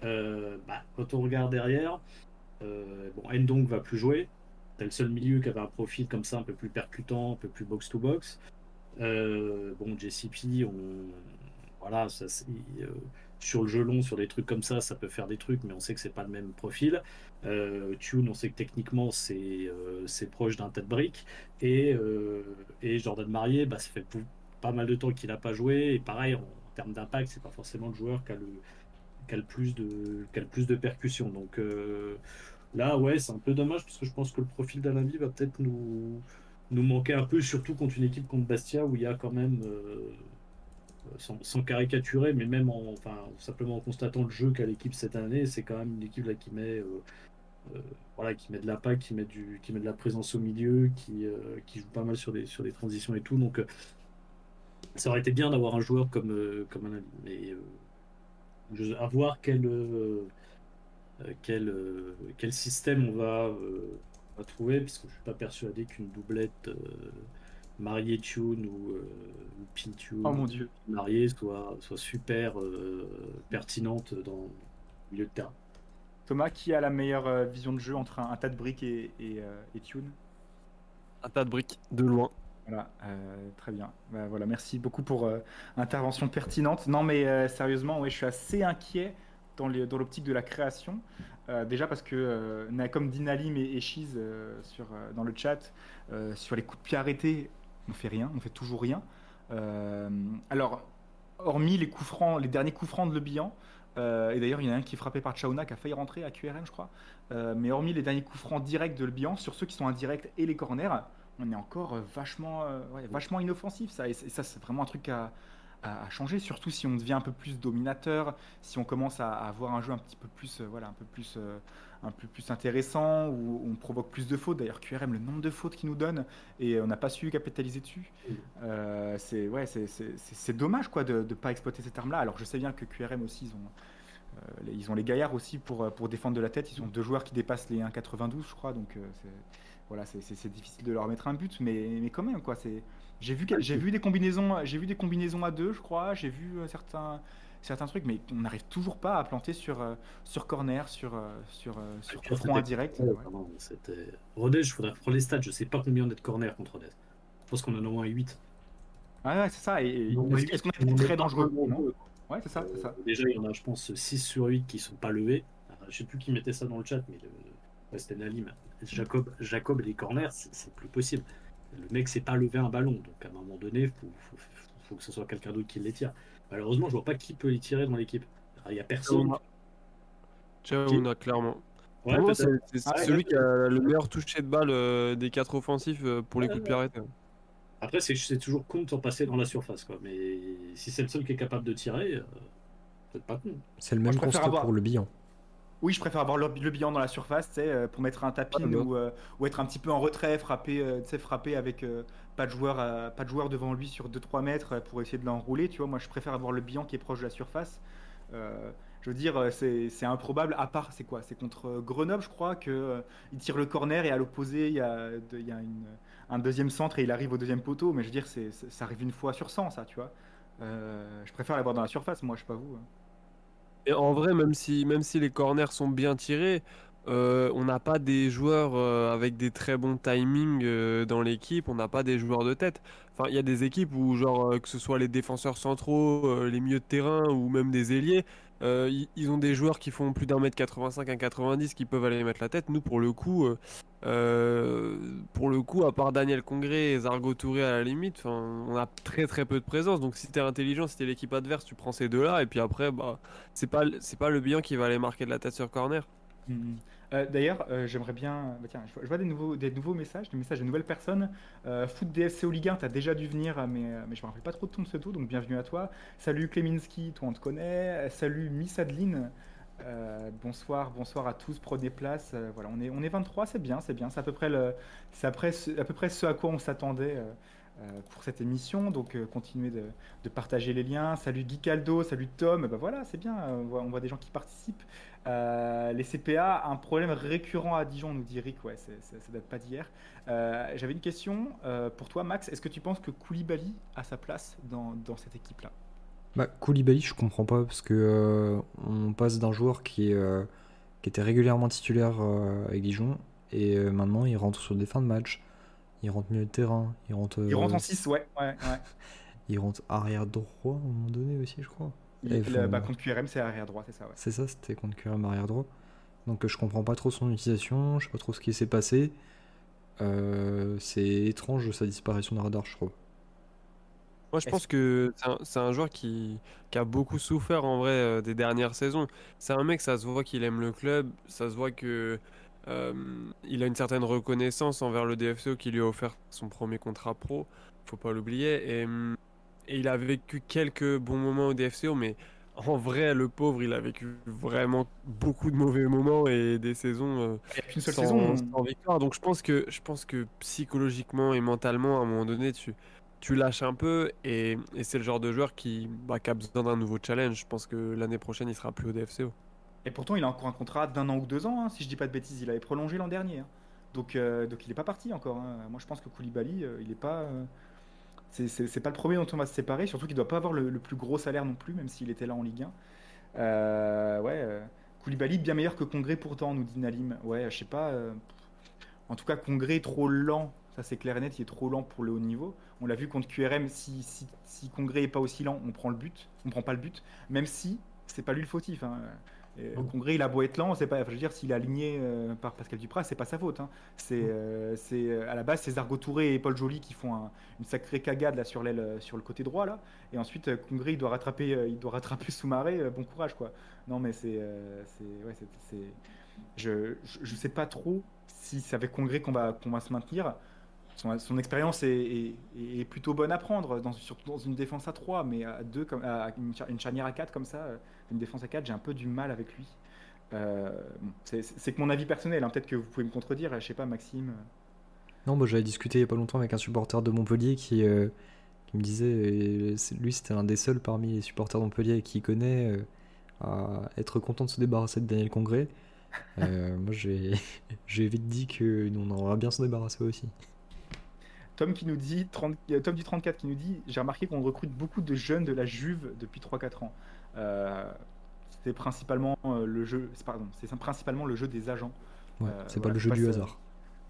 euh, bah, quand on regarde derrière, euh, bon, Ndong va plus jouer. C'est le seul milieu qui avait un profil comme ça, un peu plus percutant, un peu plus box to box. Euh, bon, JCP, on voilà, ça, c'est- euh, sur le jeu long, sur des trucs comme ça, ça peut faire des trucs, mais on sait que c'est pas le même profil. Euh, Tune, on sait que techniquement c'est euh, proche d'un tête brique. Et, euh, et Jordan Marié, bah, ça fait pas mal de temps qu'il n'a pas joué. Et pareil, en, termes d'impact, c'est pas forcément le joueur qui a le, qui a le plus de, qui a le plus de percussion. Donc euh, là, ouais, c'est un peu dommage parce que je pense que le profil d'Alain va peut-être nous, nous manquer un peu, surtout contre une équipe contre Bastia où il y a quand même. Sans, caricaturer, mais même en, enfin, simplement en constatant le jeu qu'a l'équipe cette année, c'est quand même une équipe qui met, euh, euh, voilà, qui met de l'impact, qui met du, qui met de la présence au milieu, qui, euh, joue pas mal sur des, sur des transitions et tout. Donc, ça aurait été bien d'avoir un joueur comme, comme un, mais à voir quel, système on va, on va trouver, parce que je suis pas persuadé qu'une doublette. Marié Tune ou, euh, ou Pin Tune Oh mon Dieu. marié soit, soit super euh, pertinente dans le milieu de terrain. Thomas, qui a la meilleure euh, vision de jeu entre un, un tas de briques et, et, euh, et Tune Un tas de briques de loin. Voilà, euh, très bien. Bah, voilà, merci beaucoup pour euh, intervention pertinente. Non, mais euh, sérieusement, ouais, je suis assez inquiet dans les- dans l'optique de la création. Euh, déjà parce que, euh, na- comme dit Nalim et, et euh, sur, euh, dans le chat, euh, sur les coups de pied arrêtés, on fait rien, on fait toujours rien. Euh, alors, hormis les coups francs, les derniers coups francs de Le Bihan, euh, et d'ailleurs, il y en a un qui est frappé par Chauna qui a failli rentrer à QRM, je crois. Euh, mais hormis les derniers coups francs directs de Le Bihan, sur ceux qui sont indirects et les corners, on est encore vachement, inoffensif. Ça, et, ça, c'est vraiment un truc à, changer, surtout si on devient un peu plus dominateur, si on commence à, avoir un jeu un petit peu plus, voilà, un peu plus, un peu plus intéressant, où on provoque plus de fautes. D'ailleurs, QRM, le nombre de fautes qu'il nous donne, et on n'a pas su capitaliser dessus. Euh, c'est ouais, c'est- dommage quoi de ne pas exploiter cette arme-là. Alors je sais bien que QRM aussi, ils ont, euh, les- ils ont les gaillards aussi pour, euh, pour défendre de la tête. Ils ont deux joueurs qui dépassent les 1,92 je crois, donc euh, c'est voilà, c'est- difficile de leur mettre un but, mais, mais quand même quoi. C'est j'ai vu j'ai vu des combinaisons, j'ai vu des combinaisons à deux, je crois. J'ai vu euh, certains certains trucs, mais on n'arrive toujours pas à planter sur euh, sur corner, sur euh, sur euh, sur coup franc indirect. Ouais, c'était- Rodez, je faudrait reprendre les stats. Je sais pas combien on est de corner contre Rodez. Je pense qu'on en a au moins 8. Ah ouais, c'est ça. Et, est-ce qu'on a été est très dangereux? non. Ouais, c'est ça, c'est ça. Euh, Déjà, il y en a, je pense, 6 sur 8 qui sont pas levés. Alors, je sais plus qui mettait ça dans le chat, mais le... ouais, c'était Nalim. Jacob, Jacob et les corners, c'est plus possible. Le mec s'est pas levé un ballon, donc à un moment donné, il faut, faut, faut que ce soit quelqu'un d'autre qui les tire. Malheureusement, je vois pas qui peut les tirer dans l'équipe. Il y a personne. Ciao, Qui- on a clairement. Ouais, peut-être. c'est c'est Ah ouais, celui ouais. qui a le meilleur toucher de balle euh, des quatre offensifs euh, pour les coups de pied arrêtés. Après, c'est c'est toujours con de s'en passer dans la surface, quoi. Mais si c'est le seul qui est capable de tirer, euh, c'est pas con. C'est le Moi, même constat avoir- pour le bilan. Oui, je préfère avoir le, le bilan dans la surface, euh, pour mettre un tapin Ah, ou, euh, ou être un petit peu en retrait, frapper, euh, frapper avec euh, pas de joueur, pas de joueur devant lui sur 2-3 mètres pour essayer de l'enrouler. Tu vois, moi, je préfère avoir le bilan qui est proche de la surface. Je veux dire, c'est improbable. À part, c'est quoi? C'est contre Grenoble, je crois, que euh, il tire le corner et à l'opposé, il y a, de- il y a une- un deuxième centre et il arrive au deuxième poteau. Mais je veux dire, ça arrive une fois sur 100, ça, tu vois. Je préfère l'avoir dans la surface, moi, je sais pas vous. hein. Et en vrai, même si, les corners sont bien tirés, euh, on n'a pas des joueurs euh, avec des très bons timings euh, dans l'équipe, on n'a pas des joueurs de tête. Enfin, il y a des équipes où, genre, que ce soit les défenseurs centraux, les milieux de terrain ou même des ailiers, euh, ils, ont des joueurs qui font plus d'un mètre 85, un 90 qui peuvent aller mettre la tête. Nous, pour le coup, euh, euh, pour le coup, à part Daniel Congré et Zargo Touré à la limite, on a très très peu de présence. Donc, si t'es intelligent, si t'es l'équipe adverse, tu prends ces deux-là et puis après, bah c'est pas pas le bilan qui va aller marquer de la tête sur corner. Mhm. Euh, D'ailleurs, euh, j'aimerais bien. bah tiens, je vois, des, nouveaux, des nouveaux messages, des messages de nouvelles personnes. Euh, Foot DFC au Ligue 1, t'as déjà dû venir, mais, euh, mais je me rappelle pas trop de ton pseudo, donc bienvenue à toi. Salut Kleminski, toi on te connaît. Salut Miss Adeline. Bonsoir, bonsoir à tous, prenez place. Voilà, on est, on est 23, c'est bien, c'est bien. C'est à peu près le, c'est après ce- à peu près ce à quoi on s'attendait. Euh, pour cette émission, donc euh, continuez de, partager les liens. Salut Guy Caldo, salut Tom, ben voilà, c'est bien, on voit, des gens qui participent. Euh, les CPA, un problème récurrent à Dijon, nous dit Rick, ouais, c'est- ça date pas d'hier. J'avais une question pour toi, Max. Est-ce que tu penses que Koulibaly a sa place dans, cette équipe-là? Bah, Koulibaly, je comprends pas parce que on passe d'un joueur qui, qui était régulièrement titulaire avec Dijon et maintenant il rentre sur des fins de match. Il rentre milieu de terrain, il rentre, Il rentre euh, en 6, ouais. ouais, ouais. <laughs> il rentre arrière droit à un moment donné aussi, je crois. Il- le- bah, contre QRM, c'est arrière droit, c'est ça, ouais. C'est ça, c'était contre QRM arrière droit. Donc euh, je comprends pas trop son utilisation, je sais pas trop ce qui s'est passé. Euh, c'est étrange sa disparition de radar, je trouve. Moi, je pense que c'est un, joueur qui, qui a beaucoup souffert en vrai euh, des dernières saisons. C'est un mec, ça se voit qu'il aime le club, ça se voit que euh, il a une certaine reconnaissance envers le DFCO qui lui a offert son premier contrat pro, faut pas l'oublier. Et, et il a vécu quelques bons moments au DFCO, mais en vrai, le pauvre, il a vécu vraiment beaucoup de mauvais moments et des saisons euh, a qu'une seule sans, saison. sans victoire. Donc je pense que je pense que psychologiquement et mentalement, à un moment donné, tu, tu lâches un peu et, et c'est le genre de joueur qui, bah, qui a besoin d'un nouveau challenge. Je pense que l'année prochaine, il sera plus au DFCO. Et pourtant, il a encore un contrat d'un an ou deux ans, hein, si je dis pas de bêtises. Il avait prolongé l'an dernier. hein. Donc, euh, donc il n'est pas parti encore. hein. Moi, je pense que Koulibaly, euh, il n'est pas. euh, c'est- pas le premier dont on va se séparer. Surtout qu'il doit pas avoir le, plus gros salaire non plus, même s'il était là en Ligue 1. Euh, ouais. Koulibaly, bien meilleur que Congré pourtant, nous dit Nalim. Ouais, je sais pas. en tout cas, Congré trop lent. Ça, c'est clair et net. Il est trop lent pour le haut niveau. On l'a vu contre QRM. Si, si, si Congré est pas aussi lent, on prend le but. On prend pas le but. Même si c'est pas lui le fautif. Et Non. Congré, il a beau être lent, c'est pas. Je veux dire, s'il est aligné euh, par Pascal Duprat, c'est pas sa faute. hein. C'est, euh, c'est euh, à la base, c'est Zargo Touré et Paul Joly qui font un- une sacrée cagade là sur l'aile, euh, sur le côté droit là. Et ensuite, euh, Congré, il doit rattraper, euh, il doit rattraper Soumaré. euh, bon courage quoi. Non mais c'est, euh, c'est, ouais, c'est, c'est- je, je, je sais pas trop si c'est avec Congré qu'on va, qu'on va se maintenir. Son, expérience est, plutôt bonne à prendre, dans, surtout dans une défense à 3, mais à 2, comme, à une, char- une charnière à 4 comme ça, euh, une défense à 4, j'ai un peu du mal avec lui. Euh, c'est que mon avis personnel, hein, peut-être que vous pouvez me contredire, je sais pas, Maxime. Non, bah, j'avais discuté il y a pas longtemps avec un supporter de Montpellier qui, euh, me disait, lui c'était un des seuls parmi les supporters de Montpellier qui connaît à être content de se débarrasser de Daniel Congré. Moi <laughs> j'ai vite dit que on aimerait bien s'en débarrasser aussi. Tom qui nous dit, 30 euh, Tom du 34 qui nous dit, j'ai remarqué qu'on recrute beaucoup de jeunes de la Juve depuis 3-4 ans. Euh, c'est principalement euh, le jeu, c'est- pardon, c'est principalement le jeu des agents. Ouais, Euh, c'est voilà, pas le jeu pas du hasard.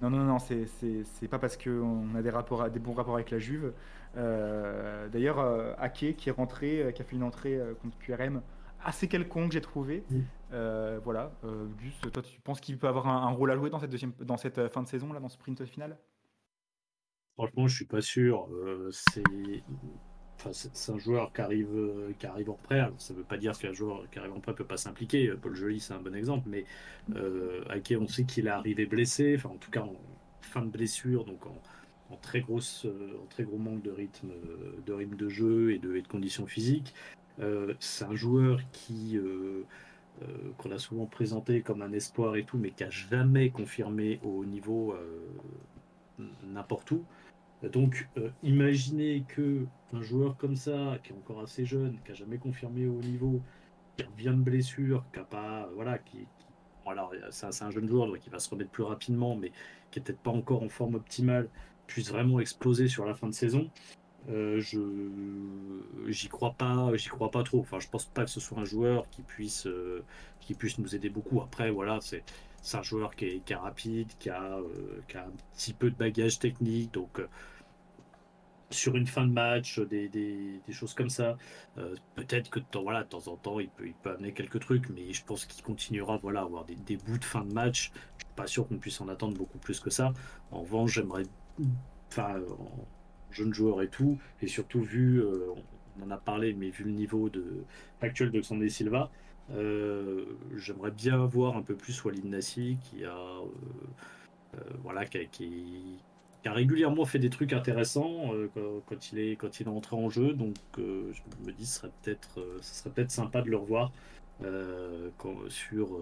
Non, non, non, c'est- c'est c'est pas parce qu'on a des, rapports, à- des bons rapports avec la Juve. Euh, D'ailleurs, Ake qui est rentré, qui a fait une entrée contre QRM assez quelconque, j'ai trouvé. Mm. Euh, voilà. Euh, Gus, toi, tu penses qu'il peut avoir un, un rôle à jouer dans cette, deuxième, dans cette fin de saison, là, dans ce sprint final? Franchement, je suis pas sûr. Euh, c'est un joueur qui arrive, euh, qui arrive en prêt. Ça veut pas dire qu'un joueur qui arrive en prêt peut pas s'impliquer. Euh, Paul Joly, c'est un bon exemple. Mais euh, Ake, on sait qu'il est arrivé blessé. Enfin, en tout cas, en fin de blessure, donc en, très, grosse, en très gros manque de rythme, de rythme de jeu et de, et de conditions physiques. C'est un joueur qui qu'on a souvent présenté comme un espoir et tout, mais qui a jamais confirmé au niveau n'importe où. Donc, euh, imaginez que un joueur comme ça, qui est encore assez jeune, qui a jamais confirmé au niveau, qui revient de blessure, qui a pas, voilà, qui, qui- c'est un, jeune joueur donc il va se remettre plus rapidement, mais qui est peut-être pas encore en forme optimale, puisse vraiment exploser sur la fin de saison. Euh, je j'y crois pas j'y crois pas trop enfin je pense pas que ce soit un joueur qui puisse euh, qui puisse nous aider beaucoup après voilà c'est un joueur qui est, qui est rapide qui a, euh, qui a un petit peu de bagage technique donc sur une fin de match des, des, des choses comme ça. Euh, peut-être que de temps, voilà, de temps en temps il peut, il peut amener quelques trucs mais je pense qu'il continuera voilà, à avoir des, des bouts de fin de match. Je suis pas sûr qu'on puisse en attendre beaucoup plus que ça. En revanche j'aimerais enfin en jeune joueur et tout et surtout vu euh, on en a parlé mais vu le niveau de actuel de Xandé Silva euh, j'aimerais bien voir un peu plus Walid Nassi qui a euh, euh, voilà qui- régulièrement fait des trucs intéressants euh, quand, il est quand il est entré en jeu donc euh, je me dis ce serait peut-être serait peut-être sympa de le revoir euh, sur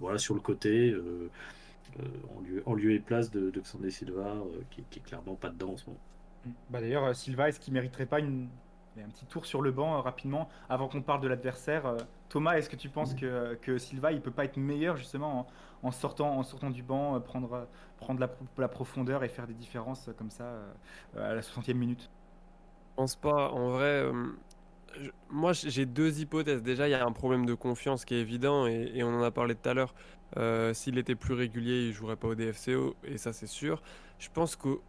voilà sur le côté en, lieu, en lieu et place de, Xandé Silva qui, est clairement pas dedans en ce moment. Bah d'ailleurs, Silva, est-ce qu'il mériterait pas une... un petit tour sur le banc euh, rapidement avant qu'on parle de l'adversaire euh, Thomas, est-ce que tu penses que, que Silva, il peut pas être meilleur justement en, en sortant, en sortant du banc, euh, prendre, euh, prendre la, pro- la profondeur et faire des différences euh, comme ça euh, à la 60e minute? Je pense pas. En vrai, euh, je- moi j'ai deux hypothèses. Déjà, il y a un problème de confiance qui est évident et, et on en a parlé tout à l'heure. Euh, S'il était plus régulier, il jouerait pas au DFCO et ça c'est sûr. Je pense que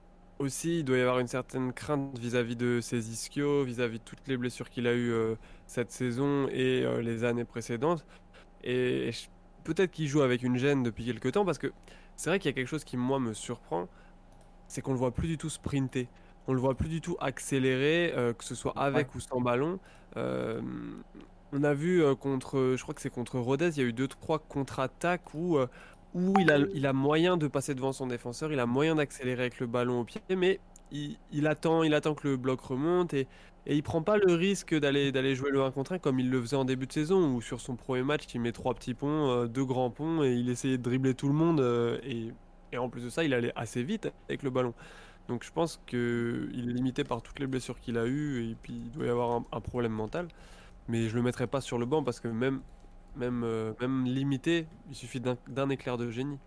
aussi il doit y avoir une certaine crainte vis-à-vis de ses ischios, vis-à-vis de toutes les blessures qu'il a eues euh, cette saison et euh, les années précédentes. Et peut-être qu'il joue avec une gêne depuis quelques temps parce que c'est vrai qu'il y a quelque chose qui moi me surprend, c'est qu'on le voit plus du tout sprinter. On le voit plus du tout accélérer, euh, que ce soit avec ou sans ballon. On a vu contre, je crois que c'est contre Rodez, il y a eu deux trois contre-attaques où, où il a, il moyen de passer devant son défenseur, il a moyen d'accélérer avec le ballon au pied, mais il, il attend, il attend que le bloc remonte et, et il prend pas le risque d'aller jouer le 1 contre 1 comme il le faisait en début de saison ou sur son premier match il met trois petits ponts, euh, deux grands ponts et il essayait de dribbler tout le monde euh, et, en plus de ça il allait assez vite avec le ballon. Donc je pense qu'il est limité par toutes les blessures qu'il a eues et puis il doit y avoir un, un problème mental. Mais je le mettrai pas sur le banc parce que même, même, euh, même limité, il suffit d'un éclair de génie.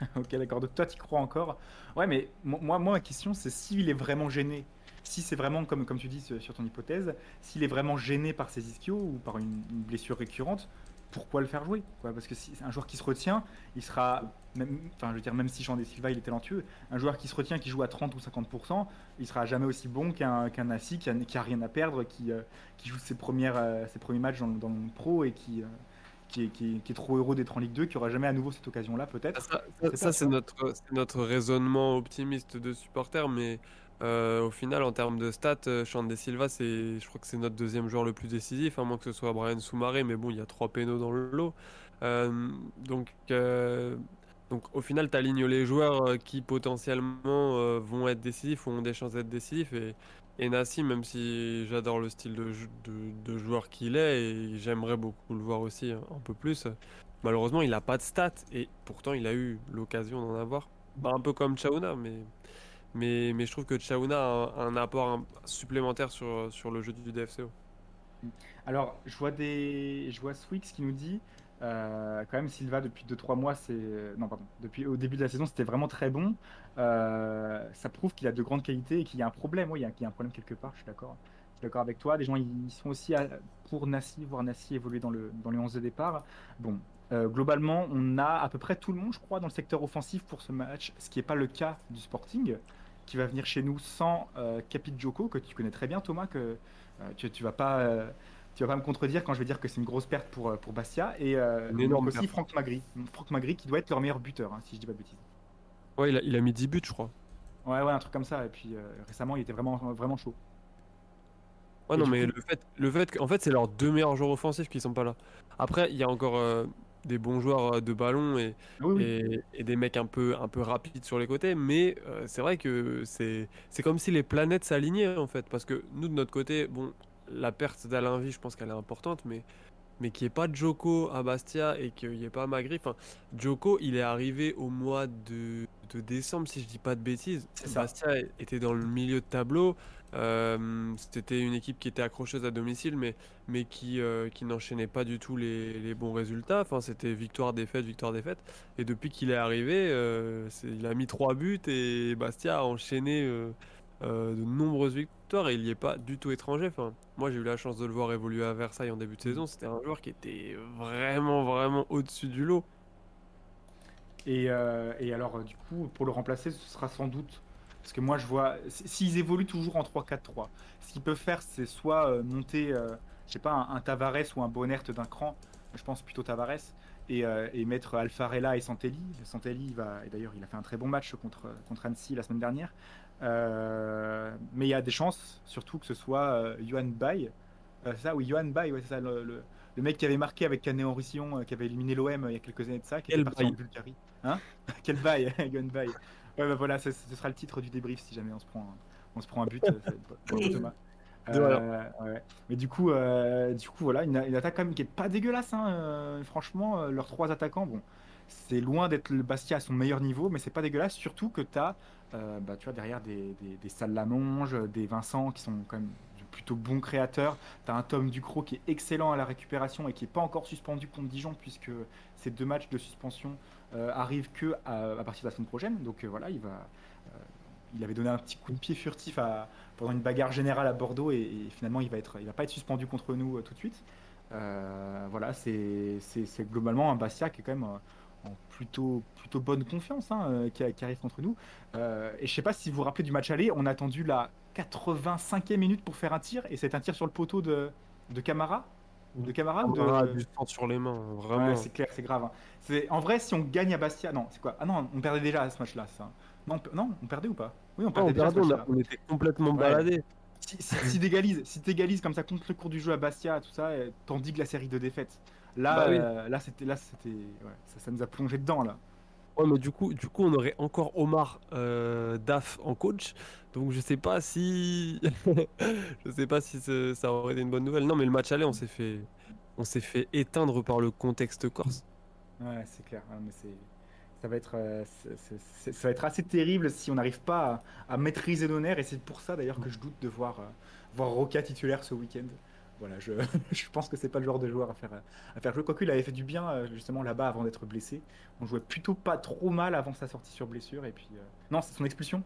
<laughs> Ok, d'accord. Donc toi, tu crois encore Ouais, mais mo- moi, moi, ma question, c'est s'il est vraiment gêné. Si c'est vraiment, comme, comme tu dis sur ton hypothèse, s'il est vraiment gêné par ses ischios ou par une blessure récurrente, pourquoi le faire jouer quoi Parce que si c'est un joueur qui se retient, il sera, même, enfin, je veux dire, même si Jean De Silva il est talentueux, un joueur qui se retient, qui joue à 30 ou 50%, il sera jamais aussi bon qu'un qu'un Nassi qui a, qui a rien à perdre, qui, euh, qui joue ses, premières, euh, ses premiers matchs dans, le- dans le monde pro et qui, euh, qui, est, qui est- qui est trop heureux d'être en Ligue 2, qui aura jamais à nouveau cette occasion-là, peut-être. Ça, sais ça, pas, c'est notre, notre raisonnement optimiste de supporter, mais euh, au final, en termes de stats, euh, Sean De Silva, je crois que c'est notre deuxième joueur le plus décisif, à moins que ce soit Brian Soumaré, mais bon, il y a trois pénaux dans le lot. Euh, donc, euh, donc, au final, tu alignes les joueurs euh, qui potentiellement euh, vont être décisifs ou ont des chances d'être décisifs. Et, et Nassi, même si j'adore le style de, de, joueur qu'il est, et j'aimerais beaucoup le voir aussi un, un peu plus, malheureusement, il n'a pas de stats. Et pourtant, il a eu l'occasion d'en avoir. Bah, un peu comme Chauna, mais, mais, mais je trouve que Chauna a un, apport supplémentaire sur, sur le jeu du DFCO. Alors, je vois des, je vois Swix qui nous dit, euh, quand même Silva depuis 2-3 mois, c'est, non pardon, depuis au début de la saison, c'était vraiment très bon. Euh, ça prouve qu'il a de grandes qualités et qu'il y a un problème. Oui, il y a, un problème quelque part. Je suis d'accord. D'accord avec toi. Des gens, ils sont aussi pour Nassi, voir Nassi évoluer dans le dans les 11 de départ. Bon, euh, globalement, on a à peu près tout le monde, je crois, dans le secteur offensif pour ce match, ce qui n'est pas le cas du Sporting, qui va venir chez nous sans euh, Capit Joko, que tu connais très bien, Thomas, que euh, tu, tu vas pas. euh, tu vas pas me contredire quand je vais dire que c'est une grosse perte pour, pour Bastia. Et euh, aussi. Franck Magri. Franck Magri qui doit être leur meilleur buteur, hein, si je dis pas de bêtises. Ouais, il a, il a mis 10 buts, je crois. Ouais, ouais, un truc comme ça. Et puis euh, récemment, il était vraiment, vraiment chaud. Ouais, Et non, mais coup- le fait, le fait qu'en fait, c'est leurs deux meilleurs joueurs offensifs qui sont pas là. Après, il y a encore, euh, des bons joueurs euh, de ballon et, Ah oui, et, et des mecs un peu, un peu rapides sur les côtés, mais euh, c'est vrai que c'est comme si les planètes s'alignaient en fait, parce que nous de notre côté, bon, la perte d'Alain Vie, je pense qu'elle est importante, mais mais qu'il n'y ait pas Joko à Bastia et qu'il n'y ait pas Magri. Enfin, Joko, il est arrivé au mois de, de décembre, si je dis pas de bêtises. Bastia était dans le milieu de tableau. Euh, C'était une équipe qui était accrocheuse à domicile, mais, mais qui, euh, qui n'enchaînait pas du tout les, les bons résultats. Enfin, c'était victoire, défaite, victoire, défaite. Et depuis qu'il est arrivé, euh, il a mis trois buts et Bastia a enchaîné de nombreuses victoires et il n'y est pas du tout étranger. Enfin, moi, j'ai eu la chance de le voir évoluer à Versailles en début de saison. C'était un joueur qui était vraiment, vraiment au-dessus du lot. Et, et alors, du coup, pour le remplacer, ce sera sans doute. Parce que moi, je vois. S'ils évoluent toujours en 3-4-3, ce qu'ils peuvent faire, c'est soit euh, monter, euh, je sais pas, un, un Tavares ou un Bonnert d'un cran. Je pense plutôt Tavares. Et, euh, et mettre Alfarella et Santelli. Santelli, va, et d'ailleurs, il a fait un très bon match contre, contre Annecy la semaine dernière. Euh, mais il y a des chances, surtout que ce soit Johan Bay. Ça, oui, Johan Bay, ouais, c'est ça, le, le- le mec qui avait marqué avec Canet en Roussillon, qui avait éliminé l'OM il y a quelques années de ça, qui Quel était parti en Bulgarie. Hein? <laughs> Quel bail, <laughs> Johan Bay. Ouais, bah voilà, ce, ce sera le titre du débrief si jamais on se prend, un- on se prend un but. euh, <laughs> Thomas. Euh, ouais. Mais du coup, euh, du coup, voilà, une, une attaque quand même qui est pas dégueulasse. Hein, euh, franchement, leurs trois attaquants, bon, c'est loin d'être le Bastia à son meilleur niveau, mais c'est pas dégueulasse. Surtout que tu as, bah, tu vois, derrière des, des, des Salamonge, des Vincent qui sont quand même plutôt bons créateurs. Tu as un Tom Ducrot qui est excellent à la récupération et qui est pas encore suspendu contre Dijon puisque ces deux matchs de suspension euh, arrivent que à, partir de la semaine prochaine. Donc euh, voilà, il va. euh, il avait donné un petit coup de pied furtif pendant une bagarre générale à Bordeaux et, finalement il va va pas être suspendu contre nous tout de suite. Voilà, c'est globalement un Bastia qui est quand même en plutôt, plutôt bonne confiance hein, euh, qui, qui arrive contre nous. Euh, et je sais pas si vous vous rappelez du match aller, on a attendu la 85e minute pour faire un tir et c'est un tir sur le poteau de, de Camara de Camara ou de... On a du sang sur les mains, vraiment. Ouais, c'est clair, c'est grave. hein. C'est en vrai si on gagne à Bastia, non, c'est quoi? Ah non, on perdait déjà à ce match-là. ça. Non, on non, on perdait ou pas? Oui, on Non, perdait on, déjà à ce perdait, on, a- on était complètement Ouais. baladés. Si, si, si t'égalises, si comme ça contre le cours du jeu à Bastia, tout ça, euh, tandis que la série de défaites. Là, Bah oui. euh, là, c'était, là, c'était, ouais, ça, ça nous a plongé dedans là. Ouais, mais du coup, du coup, on aurait encore Omar euh, Daf en coach. Donc je sais pas si, <laughs> je sais pas si ça aurait été une bonne nouvelle. Non, mais le match aller, on s'est fait, on s'est fait éteindre par le contexte corse. Ouais, c'est clair. hein, mais c'est, ça va être, euh, c'est- c'est- c'est- ça va être assez terrible si on n'arrive pas à, à maîtriser nos nerfs. Et c'est pour ça d'ailleurs que je doute de voir, voir Roca titulaire ce week-end. Voilà, je, <laughs> je pense que c'est pas le genre de joueur à faire, à faire jouer. Quoique il avait fait du bien euh, justement là-bas avant d'être blessé. On jouait plutôt pas trop mal avant sa sortie sur blessure. Et puis, euh, non, c'est son expulsion.